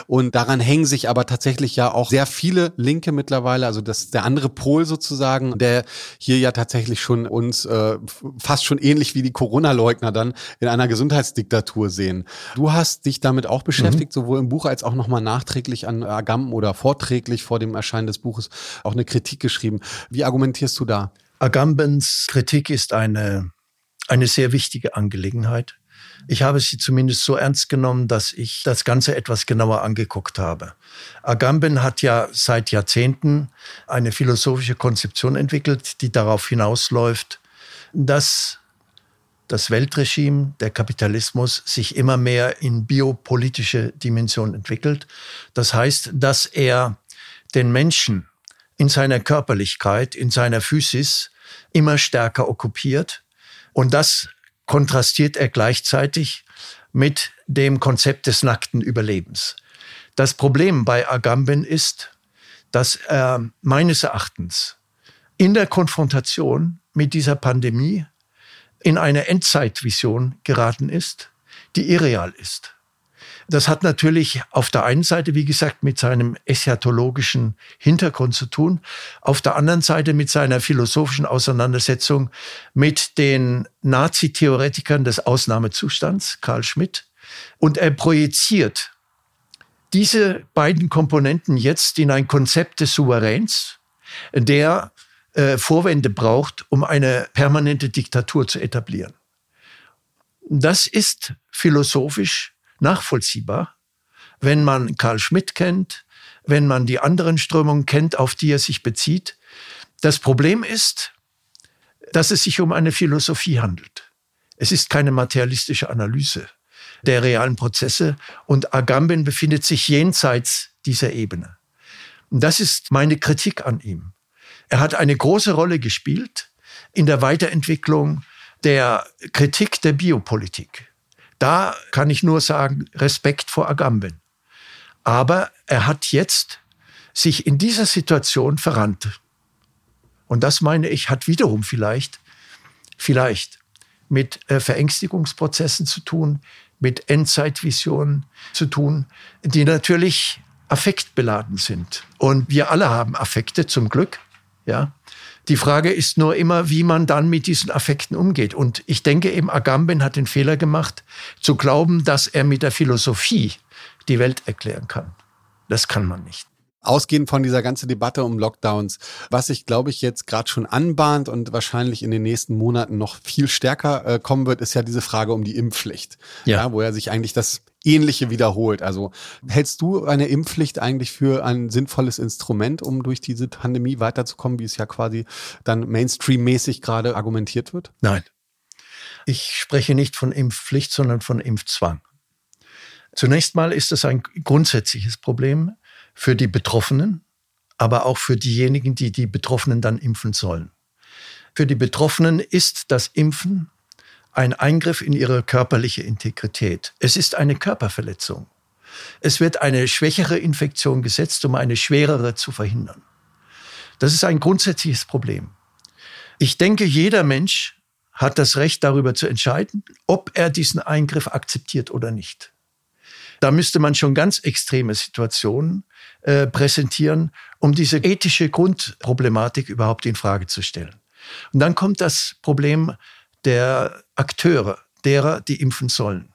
Und daran hängen sich aber tatsächlich ja auch sehr viele Linke mittlerweile, also das der andere Pol sozusagen, der hier ja tatsächlich schon uns äh, fast schon ähnlich wie die Corona-Leugner dann in einer Gesundheitsdiktatur sehen. Du hast dich damit auch beschäftigt, mhm. sowohl im Buch als auch nochmal nachträglich an Agamben oder vorträglich vor dem Erscheinen des Buches auch eine Kritik geschrieben. Wie argumentierst du da? Agambens Kritik ist eine, eine sehr wichtige Angelegenheit. Ich habe sie zumindest so ernst genommen, dass ich das Ganze etwas genauer angeguckt habe. Agamben hat ja seit Jahrzehnten eine philosophische Konzeption entwickelt, die darauf hinausläuft, dass das Weltregime, der Kapitalismus sich immer mehr in biopolitische Dimension entwickelt. Das heißt, dass er den Menschen in seiner Körperlichkeit, in seiner Physis immer stärker okkupiert. Und das kontrastiert er gleichzeitig mit dem Konzept des nackten Überlebens. Das Problem bei Agamben ist, dass er meines Erachtens in der Konfrontation mit dieser Pandemie in eine Endzeitvision geraten ist, die irreal ist. Das hat natürlich auf der einen Seite, wie gesagt, mit seinem eschatologischen Hintergrund zu tun, auf der anderen Seite mit seiner philosophischen Auseinandersetzung mit den Nazi-Theoretikern des Ausnahmezustands, Karl Schmidt. Und er projiziert diese beiden Komponenten jetzt in ein Konzept des Souveräns, der äh, Vorwände braucht, um eine permanente Diktatur zu etablieren. Das ist philosophisch nachvollziehbar, wenn man Karl Schmidt kennt, wenn man die anderen Strömungen kennt, auf die er sich bezieht. Das Problem ist, dass es sich um eine Philosophie handelt. Es ist keine materialistische Analyse der realen Prozesse und Agamben befindet sich jenseits dieser Ebene. Das ist meine Kritik an ihm. Er hat eine große Rolle gespielt in der Weiterentwicklung der Kritik der Biopolitik. Da kann ich nur sagen, Respekt vor Agamben. Aber er hat jetzt sich in dieser Situation verrannt. Und das meine ich, hat wiederum vielleicht, vielleicht mit äh, Verängstigungsprozessen zu tun, mit Endzeitvisionen zu tun, die natürlich affektbeladen sind. Und wir alle haben Affekte zum Glück, ja. Die Frage ist nur immer, wie man dann mit diesen Affekten umgeht. Und ich denke eben, Agamben hat den Fehler gemacht, zu glauben, dass er mit der Philosophie die Welt erklären kann. Das kann man nicht. Ausgehend von dieser ganzen Debatte um Lockdowns, was sich, glaube ich, jetzt gerade schon anbahnt und wahrscheinlich in den nächsten Monaten noch viel stärker äh, kommen wird, ist ja diese Frage um die Impfpflicht. Ja. ja. Wo er sich eigentlich das Ähnliche wiederholt. Also hältst du eine Impfpflicht eigentlich für ein sinnvolles Instrument, um durch diese Pandemie weiterzukommen, wie es ja quasi dann Mainstream-mäßig gerade argumentiert wird? Nein. Ich spreche nicht von Impfpflicht, sondern von Impfzwang. Zunächst mal ist es ein grundsätzliches Problem für die Betroffenen, aber auch für diejenigen, die die Betroffenen dann impfen sollen. Für die Betroffenen ist das Impfen ein Eingriff in ihre körperliche Integrität. Es ist eine Körperverletzung. Es wird eine schwächere Infektion gesetzt, um eine schwerere zu verhindern. Das ist ein grundsätzliches Problem. Ich denke, jeder Mensch hat das Recht darüber zu entscheiden, ob er diesen Eingriff akzeptiert oder nicht. Da müsste man schon ganz extreme Situationen äh, präsentieren, um diese ethische Grundproblematik überhaupt in Frage zu stellen. Und dann kommt das Problem der Akteure, derer, die impfen sollen.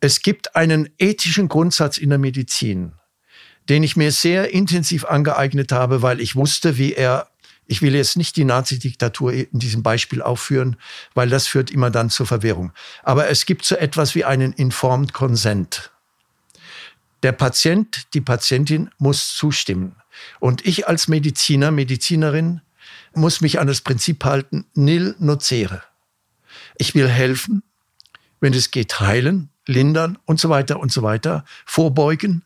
Es gibt einen ethischen Grundsatz in der Medizin, den ich mir sehr intensiv angeeignet habe, weil ich wusste, wie er, ich will jetzt nicht die Nazi-Diktatur in diesem Beispiel aufführen, weil das führt immer dann zur Verwirrung. Aber es gibt so etwas wie einen Informed Consent. Der Patient, die Patientin muss zustimmen. Und ich als Mediziner, Medizinerin muss mich an das Prinzip halten, nil nocere. Ich will helfen, wenn es geht, heilen, lindern und so weiter und so weiter, vorbeugen.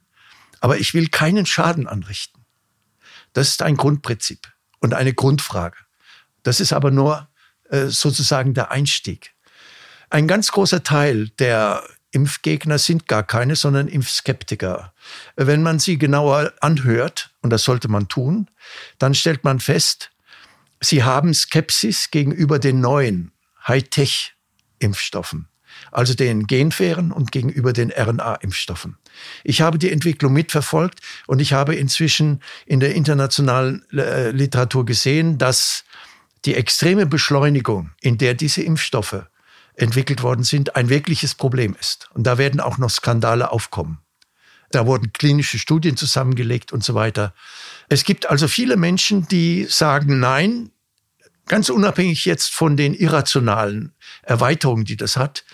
Aber ich will keinen Schaden anrichten. Das ist ein Grundprinzip und eine Grundfrage. Das ist aber nur äh, sozusagen der Einstieg. Ein ganz großer Teil der Impfgegner sind gar keine, sondern Impfskeptiker. Wenn man sie genauer anhört, und das sollte man tun, dann stellt man fest, sie haben Skepsis gegenüber den neuen Hightech-Impfstoffen, also den Genfähren und gegenüber den RNA-Impfstoffen. Ich habe die Entwicklung mitverfolgt und ich habe inzwischen in der internationalen äh, Literatur gesehen, dass die extreme Beschleunigung, in der diese Impfstoffe entwickelt worden sind, ein wirkliches Problem ist. Und da werden auch noch Skandale aufkommen. Da wurden klinische Studien zusammengelegt und so weiter. Es gibt also viele Menschen, die sagen, nein, ganz unabhängig jetzt von den irrationalen Erweiterungen, die das hat,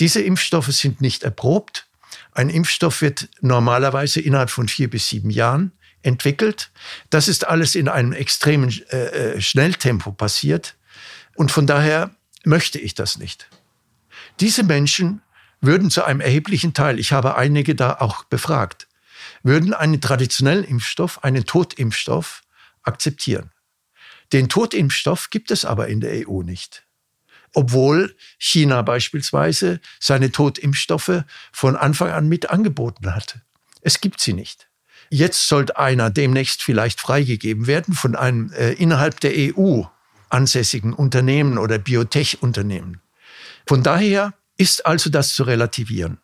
diese Impfstoffe sind nicht erprobt. Ein Impfstoff wird normalerweise innerhalb von vier bis sieben Jahren entwickelt. Das ist alles in einem extremen äh, äh Schnelltempo passiert. Und von daher möchte ich das nicht. Diese Menschen würden zu einem erheblichen Teil, ich habe einige da auch befragt, würden einen traditionellen Impfstoff, einen Totimpfstoff akzeptieren. Den Totimpfstoff gibt es aber in der EU nicht. Obwohl China beispielsweise seine Totimpfstoffe von Anfang an mit angeboten hatte. Es gibt sie nicht. Jetzt sollte einer demnächst vielleicht freigegeben werden von einem äh, innerhalb der EU ansässigen Unternehmen oder Biotech-Unternehmen. Von daher ist also das zu relativieren.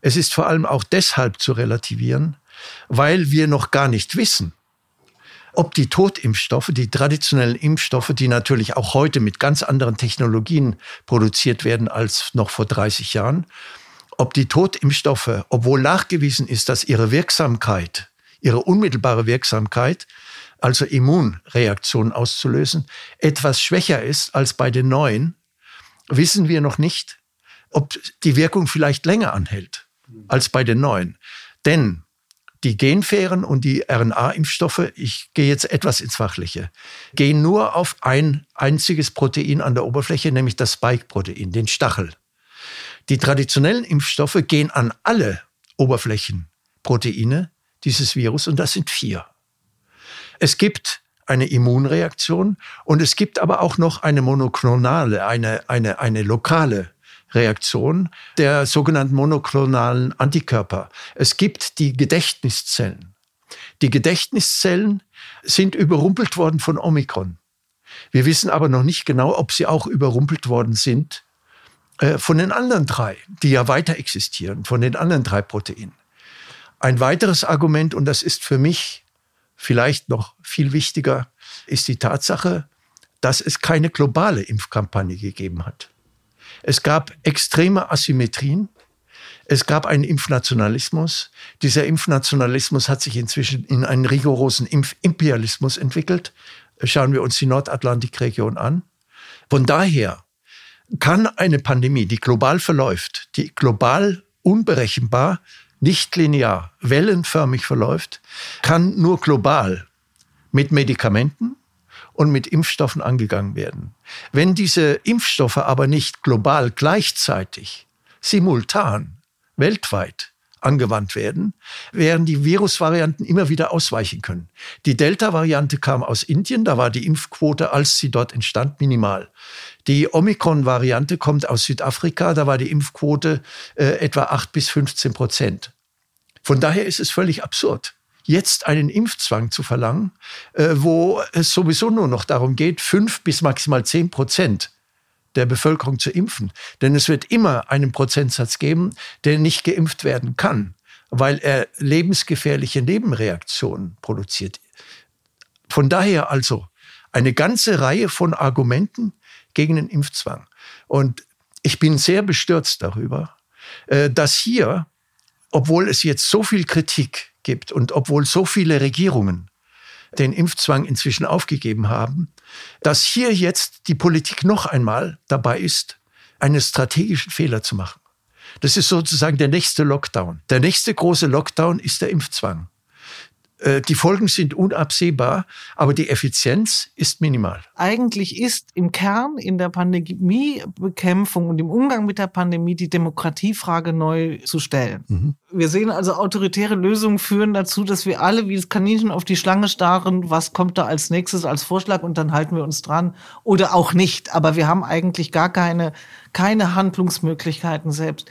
Es ist vor allem auch deshalb zu relativieren, weil wir noch gar nicht wissen, ob die Totimpfstoffe, die traditionellen Impfstoffe, die natürlich auch heute mit ganz anderen Technologien produziert werden als noch vor 30 Jahren, ob die Totimpfstoffe, obwohl nachgewiesen ist, dass ihre Wirksamkeit, ihre unmittelbare Wirksamkeit, also Immunreaktionen auszulösen, etwas schwächer ist als bei den neuen, wissen wir noch nicht, ob die Wirkung vielleicht länger anhält als bei den neuen. Denn die Genfähren und die RNA-Impfstoffe, ich gehe jetzt etwas ins Fachliche, gehen nur auf ein einziges Protein an der Oberfläche, nämlich das Spike-Protein, den Stachel. Die traditionellen Impfstoffe gehen an alle Oberflächenproteine dieses Virus und das sind vier. Es gibt eine Immunreaktion und es gibt aber auch noch eine monoklonale, eine, eine, eine lokale Reaktion der sogenannten monoklonalen Antikörper. Es gibt die Gedächtniszellen. Die Gedächtniszellen sind überrumpelt worden von Omikron. Wir wissen aber noch nicht genau, ob sie auch überrumpelt worden sind äh, von den anderen drei, die ja weiter existieren, von den anderen drei Proteinen. Ein weiteres Argument, und das ist für mich vielleicht noch viel wichtiger, ist die Tatsache, dass es keine globale Impfkampagne gegeben hat. Es gab extreme Asymmetrien. Es gab einen Impfnationalismus. Dieser Impfnationalismus hat sich inzwischen in einen rigorosen Impfimperialismus entwickelt. Schauen wir uns die Nordatlantikregion an. Von daher kann eine Pandemie, die global verläuft, die global unberechenbar, nicht linear, wellenförmig verläuft, kann nur global mit Medikamenten und mit Impfstoffen angegangen werden. Wenn diese Impfstoffe aber nicht global gleichzeitig, simultan, weltweit angewandt werden, werden die Virusvarianten immer wieder ausweichen können. Die Delta-Variante kam aus Indien, da war die Impfquote, als sie dort entstand, minimal. Die Omikron-Variante kommt aus Südafrika, da war die Impfquote äh, etwa 8 bis 15 Prozent. Von daher ist es völlig absurd, jetzt einen Impfzwang zu verlangen, äh, wo es sowieso nur noch darum geht, fünf bis maximal zehn Prozent der Bevölkerung zu impfen. Denn es wird immer einen Prozentsatz geben, der nicht geimpft werden kann, weil er lebensgefährliche Nebenreaktionen produziert. Von daher also eine ganze Reihe von Argumenten gegen den Impfzwang. Und ich bin sehr bestürzt darüber, äh, dass hier, obwohl es jetzt so viel Kritik gibt und obwohl so viele Regierungen den Impfzwang inzwischen aufgegeben haben, dass hier jetzt die Politik noch einmal dabei ist, einen strategischen Fehler zu machen. Das ist sozusagen der nächste Lockdown. Der nächste große Lockdown ist der Impfzwang. Äh, die Folgen sind unabsehbar, aber die Effizienz ist minimal. Eigentlich ist im Kern in der Pandemiebekämpfung und im Umgang mit der Pandemie die Demokratiefrage neu zu stellen. Mhm. Wir sehen also, autoritäre Lösungen führen dazu, dass wir alle wie das Kaninchen auf die Schlange starren, was kommt da als nächstes als Vorschlag und dann halten wir uns dran oder auch nicht. Aber wir haben eigentlich gar keine, keine Handlungsmöglichkeiten selbst.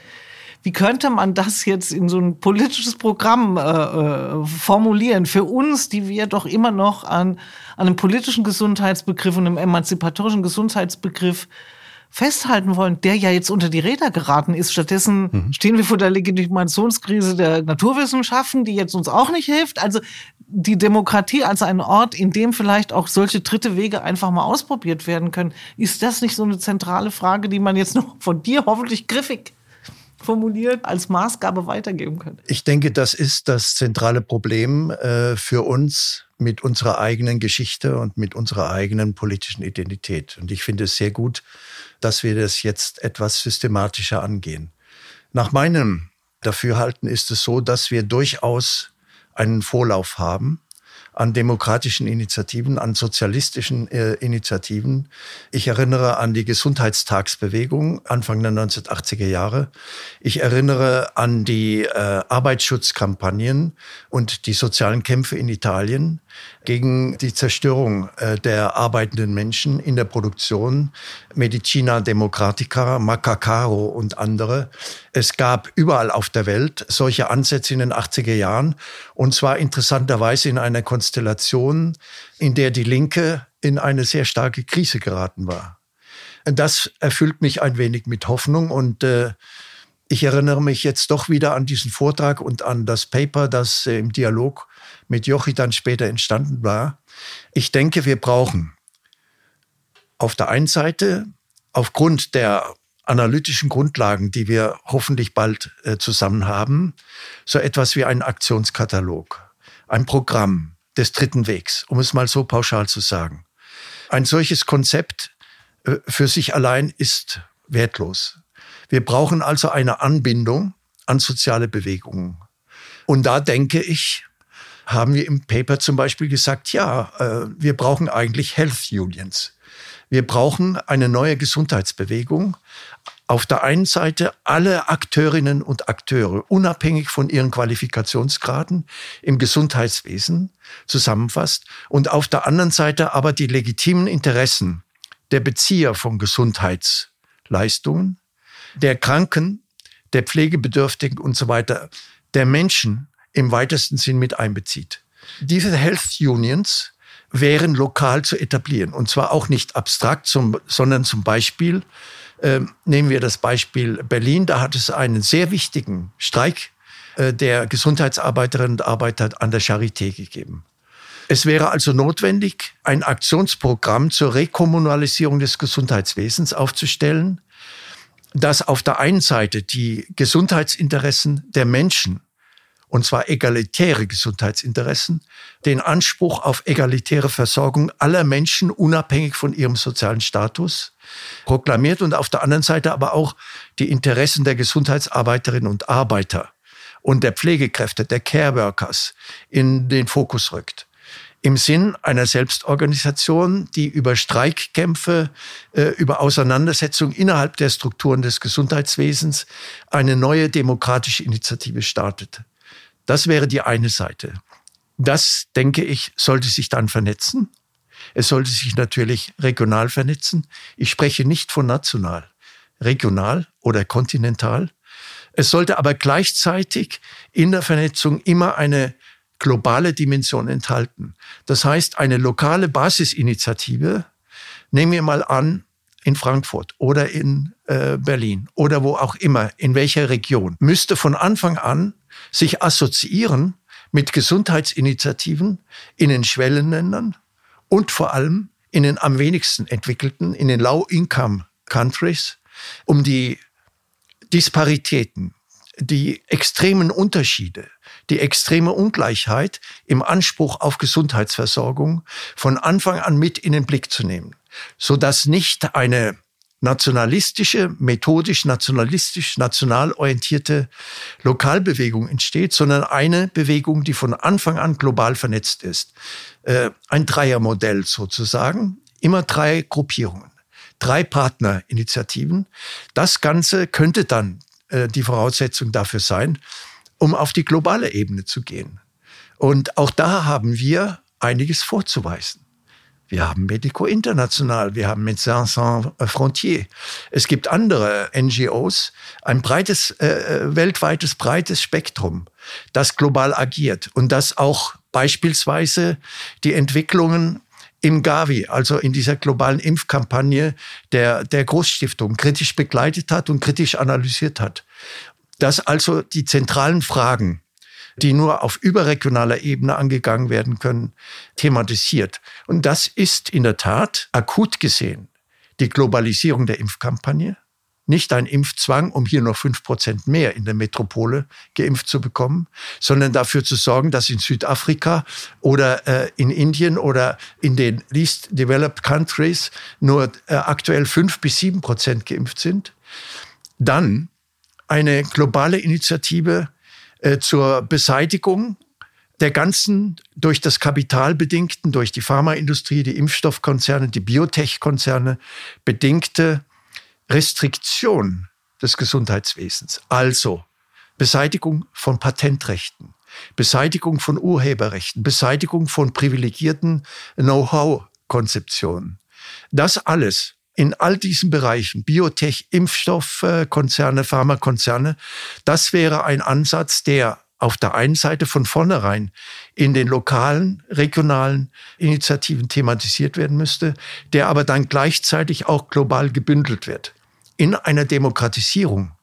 Wie könnte man das jetzt in so ein politisches Programm äh, äh, formulieren für uns, die wir doch immer noch an, an einem politischen Gesundheitsbegriff und einem emanzipatorischen Gesundheitsbegriff festhalten wollen, der ja jetzt unter die Räder geraten ist. Stattdessen mhm. stehen wir vor der Legitimationskrise der Naturwissenschaften, die jetzt uns auch nicht hilft. Also die Demokratie als ein Ort, in dem vielleicht auch solche dritte Wege einfach mal ausprobiert werden können. Ist das nicht so eine zentrale Frage, die man jetzt noch von dir hoffentlich griffig formuliert als Maßgabe weitergeben können? Ich denke, das ist das zentrale Problem äh, für uns mit unserer eigenen Geschichte und mit unserer eigenen politischen Identität. Und ich finde es sehr gut, dass wir das jetzt etwas systematischer angehen. Nach meinem Dafürhalten ist es so, dass wir durchaus einen Vorlauf haben an demokratischen Initiativen, an sozialistischen äh, Initiativen. Ich erinnere an die Gesundheitstagsbewegung Anfang der 1980er Jahre. Ich erinnere an die äh, Arbeitsschutzkampagnen und die sozialen Kämpfe in Italien gegen die Zerstörung äh, der arbeitenden Menschen in der Produktion, Medicina Democratica, Macacaro und andere. Es gab überall auf der Welt solche Ansätze in den 80er Jahren und zwar interessanterweise in einer in der die Linke in eine sehr starke Krise geraten war. Das erfüllt mich ein wenig mit Hoffnung und äh, ich erinnere mich jetzt doch wieder an diesen Vortrag und an das Paper, das äh, im Dialog mit Jochi dann später entstanden war. Ich denke, wir brauchen auf der einen Seite aufgrund der analytischen Grundlagen, die wir hoffentlich bald äh, zusammen haben, so etwas wie einen Aktionskatalog, ein Programm des dritten Wegs, um es mal so pauschal zu sagen. Ein solches Konzept äh, für sich allein ist wertlos. Wir brauchen also eine Anbindung an soziale Bewegungen, Und da denke ich, haben wir im Paper zum Beispiel gesagt, ja, äh, wir brauchen eigentlich Health Unions. Wir brauchen eine neue Gesundheitsbewegung. Auf der einen Seite alle Akteurinnen und Akteure, unabhängig von ihren Qualifikationsgraden im Gesundheitswesen zusammenfasst und auf der anderen Seite aber die legitimen Interessen der Bezieher von Gesundheitsleistungen, der Kranken, der Pflegebedürftigen und so weiter, der Menschen im weitesten Sinn mit einbezieht. Diese Health Unions wären lokal zu etablieren. Und zwar auch nicht abstrakt, zum, sondern zum Beispiel, äh, nehmen wir das Beispiel Berlin, da hat es einen sehr wichtigen Streik äh, der Gesundheitsarbeiterinnen und Arbeiter an der Charité gegeben. Es wäre also notwendig, ein Aktionsprogramm zur Rekommunalisierung des Gesundheitswesens aufzustellen, das auf der einen Seite die Gesundheitsinteressen der Menschen und zwar egalitäre Gesundheitsinteressen, den Anspruch auf egalitäre Versorgung aller Menschen unabhängig von ihrem sozialen Status proklamiert und auf der anderen Seite aber auch die Interessen der Gesundheitsarbeiterinnen und Arbeiter und der Pflegekräfte, der Care Workers in den Fokus rückt. Im Sinn einer Selbstorganisation, die über Streikkämpfe, äh, über Auseinandersetzung innerhalb der Strukturen des Gesundheitswesens eine neue demokratische Initiative startet. Das wäre die eine Seite. Das, denke ich, sollte sich dann vernetzen. Es sollte sich natürlich regional vernetzen. Ich spreche nicht von national, regional oder kontinental. Es sollte aber gleichzeitig in der Vernetzung immer eine globale Dimension enthalten. Das heißt, eine lokale Basisinitiative, nehmen wir mal an, in Frankfurt oder in äh, Berlin oder wo auch immer, in welcher Region, müsste von Anfang an sich assoziieren mit Gesundheitsinitiativen in den Schwellenländern und vor allem in den am wenigsten entwickelten, in den Low-Income-Countries, um die Disparitäten, die extremen Unterschiede, die extreme Ungleichheit im Anspruch auf Gesundheitsversorgung von Anfang an mit in den Blick zu nehmen, so dass nicht eine nationalistische, methodisch nationalistisch, national orientierte Lokalbewegung entsteht, sondern eine Bewegung, die von Anfang an global vernetzt ist. Äh, ein Dreiermodell sozusagen, immer drei Gruppierungen, drei Partnerinitiativen. Das Ganze könnte dann äh, die Voraussetzung dafür sein, um auf die globale Ebene zu gehen. Und auch da haben wir einiges vorzuweisen. Wir haben Medico International, wir haben Médecins Sans Frontières. Es gibt andere NGOs, ein breites, äh, äh, weltweites breites Spektrum, das global agiert und das auch beispielsweise die Entwicklungen im Gavi, also in dieser globalen Impfkampagne der, der Großstiftung, kritisch begleitet hat und kritisch analysiert hat. Dass also die zentralen Fragen die nur auf überregionaler Ebene angegangen werden können, thematisiert. Und das ist in der Tat akut gesehen die Globalisierung der Impfkampagne, nicht ein Impfzwang, um hier noch fünf Prozent mehr in der Metropole geimpft zu bekommen, sondern dafür zu sorgen, dass in Südafrika oder äh, in Indien oder in den least developed countries nur äh, aktuell fünf bis sieben Prozent geimpft sind. Dann eine globale Initiative äh, zur Beseitigung der ganzen durch das Kapital bedingten, durch die Pharmaindustrie, die Impfstoffkonzerne, die Biotech-Konzerne bedingte Restriktion des Gesundheitswesens. Also Beseitigung von Patentrechten, Beseitigung von Urheberrechten, Beseitigung von privilegierten Know-how-Konzeptionen. Das alles in all diesen Bereichen, Biotech, Impfstoffkonzerne, Pharmakonzerne, das wäre ein Ansatz, der auf der einen Seite von vornherein in den lokalen, regionalen Initiativen thematisiert werden müsste, der aber dann gleichzeitig auch global gebündelt wird. In einer Demokratisierung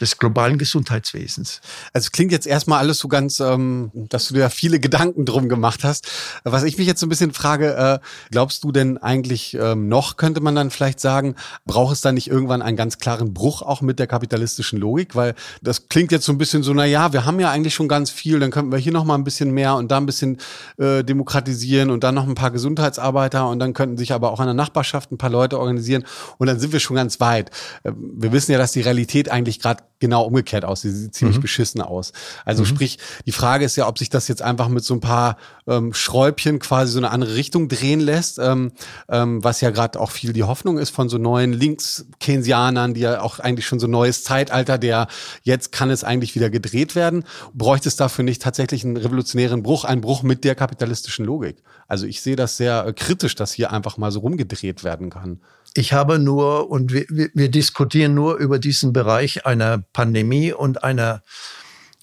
des globalen Gesundheitswesens. Also klingt jetzt erstmal alles so ganz, ähm, dass du dir viele Gedanken drum gemacht hast. Was ich mich jetzt so ein bisschen frage, äh, glaubst du denn eigentlich ähm, noch, könnte man dann vielleicht sagen, braucht es da nicht irgendwann einen ganz klaren Bruch auch mit der kapitalistischen Logik? Weil das klingt jetzt so ein bisschen so, na wir haben ja eigentlich schon ganz viel, dann könnten wir hier noch mal ein bisschen mehr und da ein bisschen äh, demokratisieren und dann noch ein paar Gesundheitsarbeiter und dann könnten sich aber auch in der Nachbarschaft ein paar Leute organisieren und dann sind wir schon ganz weit. Äh, wir wissen ja, dass die Realität eigentlich gerade genau umgekehrt aus. Sie sieht ziemlich Mhm. beschissen aus. Also sprich, die Frage ist ja, ob sich das jetzt einfach mit so ein paar ähm, Schräubchen quasi so eine andere Richtung drehen lässt, ähm, ähm, was ja gerade auch viel die Hoffnung ist von so neuen Links-Keynesianern, die ja auch eigentlich schon so ein neues Zeitalter, der jetzt kann es eigentlich wieder gedreht werden. Bräuchte es dafür nicht tatsächlich einen revolutionären Bruch, einen Bruch mit der kapitalistischen Logik? Also ich sehe das sehr äh, kritisch, dass hier einfach mal so rumgedreht werden kann. Ich habe nur, und wir, wir, diskutieren nur über diesen Bereich einer Pandemie und einer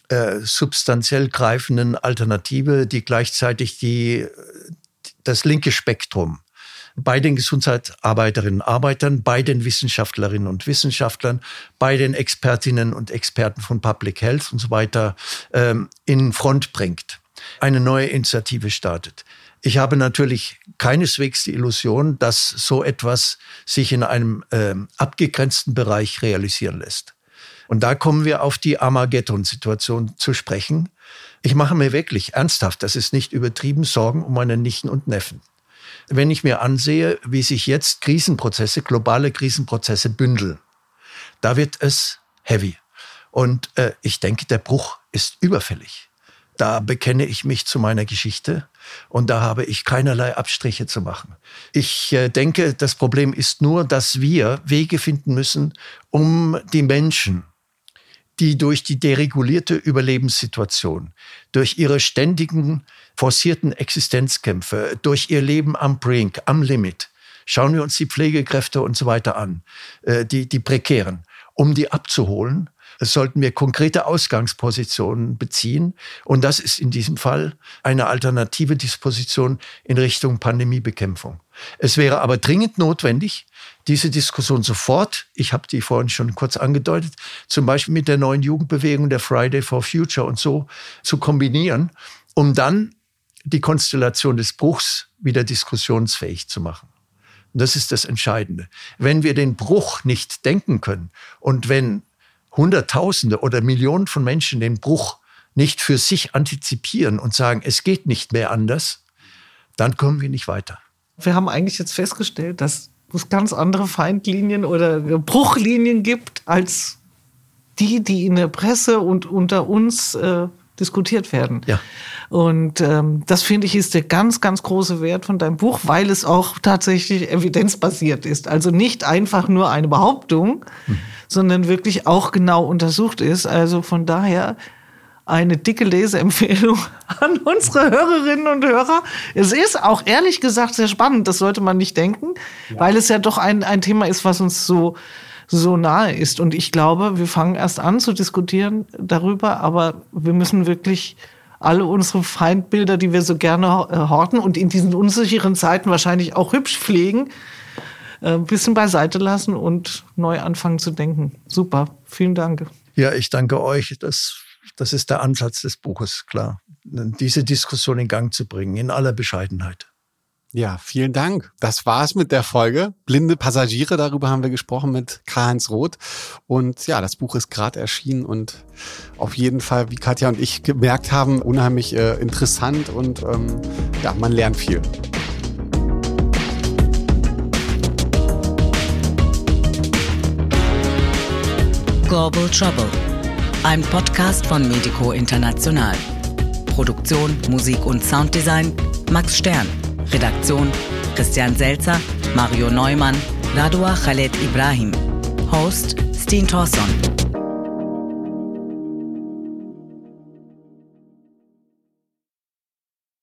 äh, substanziell greifenden Alternative, die gleichzeitig die, das linke Spektrum bei den Gesundheitsarbeiterinnen und Arbeitern, bei den Wissenschaftlerinnen und Wissenschaftlern, bei den Expertinnen und Experten von Public Health und so weiter ähm, in Front bringt, eine neue Initiative startet. Ich habe natürlich keineswegs die Illusion, dass so etwas sich in einem ähm, abgegrenzten Bereich realisieren lässt. Und da kommen wir auf die Armageddon-Situation zu sprechen. Ich mache mir wirklich ernsthaft, das ist nicht übertrieben, Sorgen um meine Nichten und Neffen. Wenn ich mir ansehe, wie sich jetzt Krisenprozesse, globale Krisenprozesse bündeln, da wird es heavy. Und äh, ich denke, der Bruch ist überfällig. Da bekenne ich mich zu meiner Geschichte und da habe ich keinerlei Abstriche zu machen. Ich äh, denke, das Problem ist nur, dass wir Wege finden müssen, um die Menschen, die durch die deregulierte Überlebenssituation, durch ihre ständigen forcierten Existenzkämpfe, durch ihr Leben am Brink, am Limit, schauen wir uns die Pflegekräfte und so weiter an, äh, die, die prekären, um die abzuholen, sollten wir konkrete Ausgangspositionen beziehen. Und das ist in diesem Fall eine alternative Disposition in Richtung Pandemiebekämpfung. Es wäre aber dringend notwendig, diese Diskussion sofort, ich habe die vorhin schon kurz angedeutet, zum Beispiel mit der neuen Jugendbewegung der Friday for Future und so zu kombinieren, um dann die Konstellation des Bruchs wieder diskussionsfähig zu machen. Und das ist das Entscheidende. Wenn wir den Bruch nicht denken können und wenn Hunderttausende oder Millionen von Menschen den Bruch nicht für sich antizipieren und sagen, es geht nicht mehr anders, dann kommen wir nicht weiter. Wir haben eigentlich jetzt festgestellt, dass es ganz andere Feindlinien oder Bruchlinien gibt als die, die in der Presse und unter uns äh, diskutiert werden. Ja. Und ähm, das finde ich ist der ganz, ganz große Wert von deinem Buch, weil es auch tatsächlich evidenzbasiert ist. Also nicht einfach nur eine Behauptung, Mhm. sondern wirklich auch genau untersucht ist. Also von daher eine dicke Leseempfehlung *laughs* an unsere Hörerinnen und Hörer. Es ist auch ehrlich gesagt sehr spannend, das sollte man nicht denken, weil es ja doch ein, ein Thema ist, was uns so, so nahe ist. Und ich glaube, wir fangen erst an zu diskutieren darüber, aber wir müssen wirklich alle unsere Feindbilder, die wir so gerne äh, horten und in diesen unsicheren Zeiten wahrscheinlich auch hübsch pflegen, äh, ein bisschen beiseite lassen und neu anfangen zu denken. Super, vielen Dank. Ja, ich danke euch. Das, das ist der Ansatz des Buches, klar. Diese Diskussion in Gang zu bringen, in aller Bescheidenheit. Ja, vielen Dank. Das war's mit der Folge. Blinde Passagiere, darüber haben wir gesprochen mit Karl-Heinz Roth. Und ja, das Buch ist gerade erschienen und auf jeden Fall, wie Katja und ich gemerkt haben, unheimlich äh, interessant und ähm, ja, man lernt viel. Global Trouble. Ein Podcast von Medico International. Produktion, Musik und Sounddesign Max Stern. Redaktion Christian Selzer, Mario Neumann, Radua Khaled Ibrahim. Host Steen Thorson.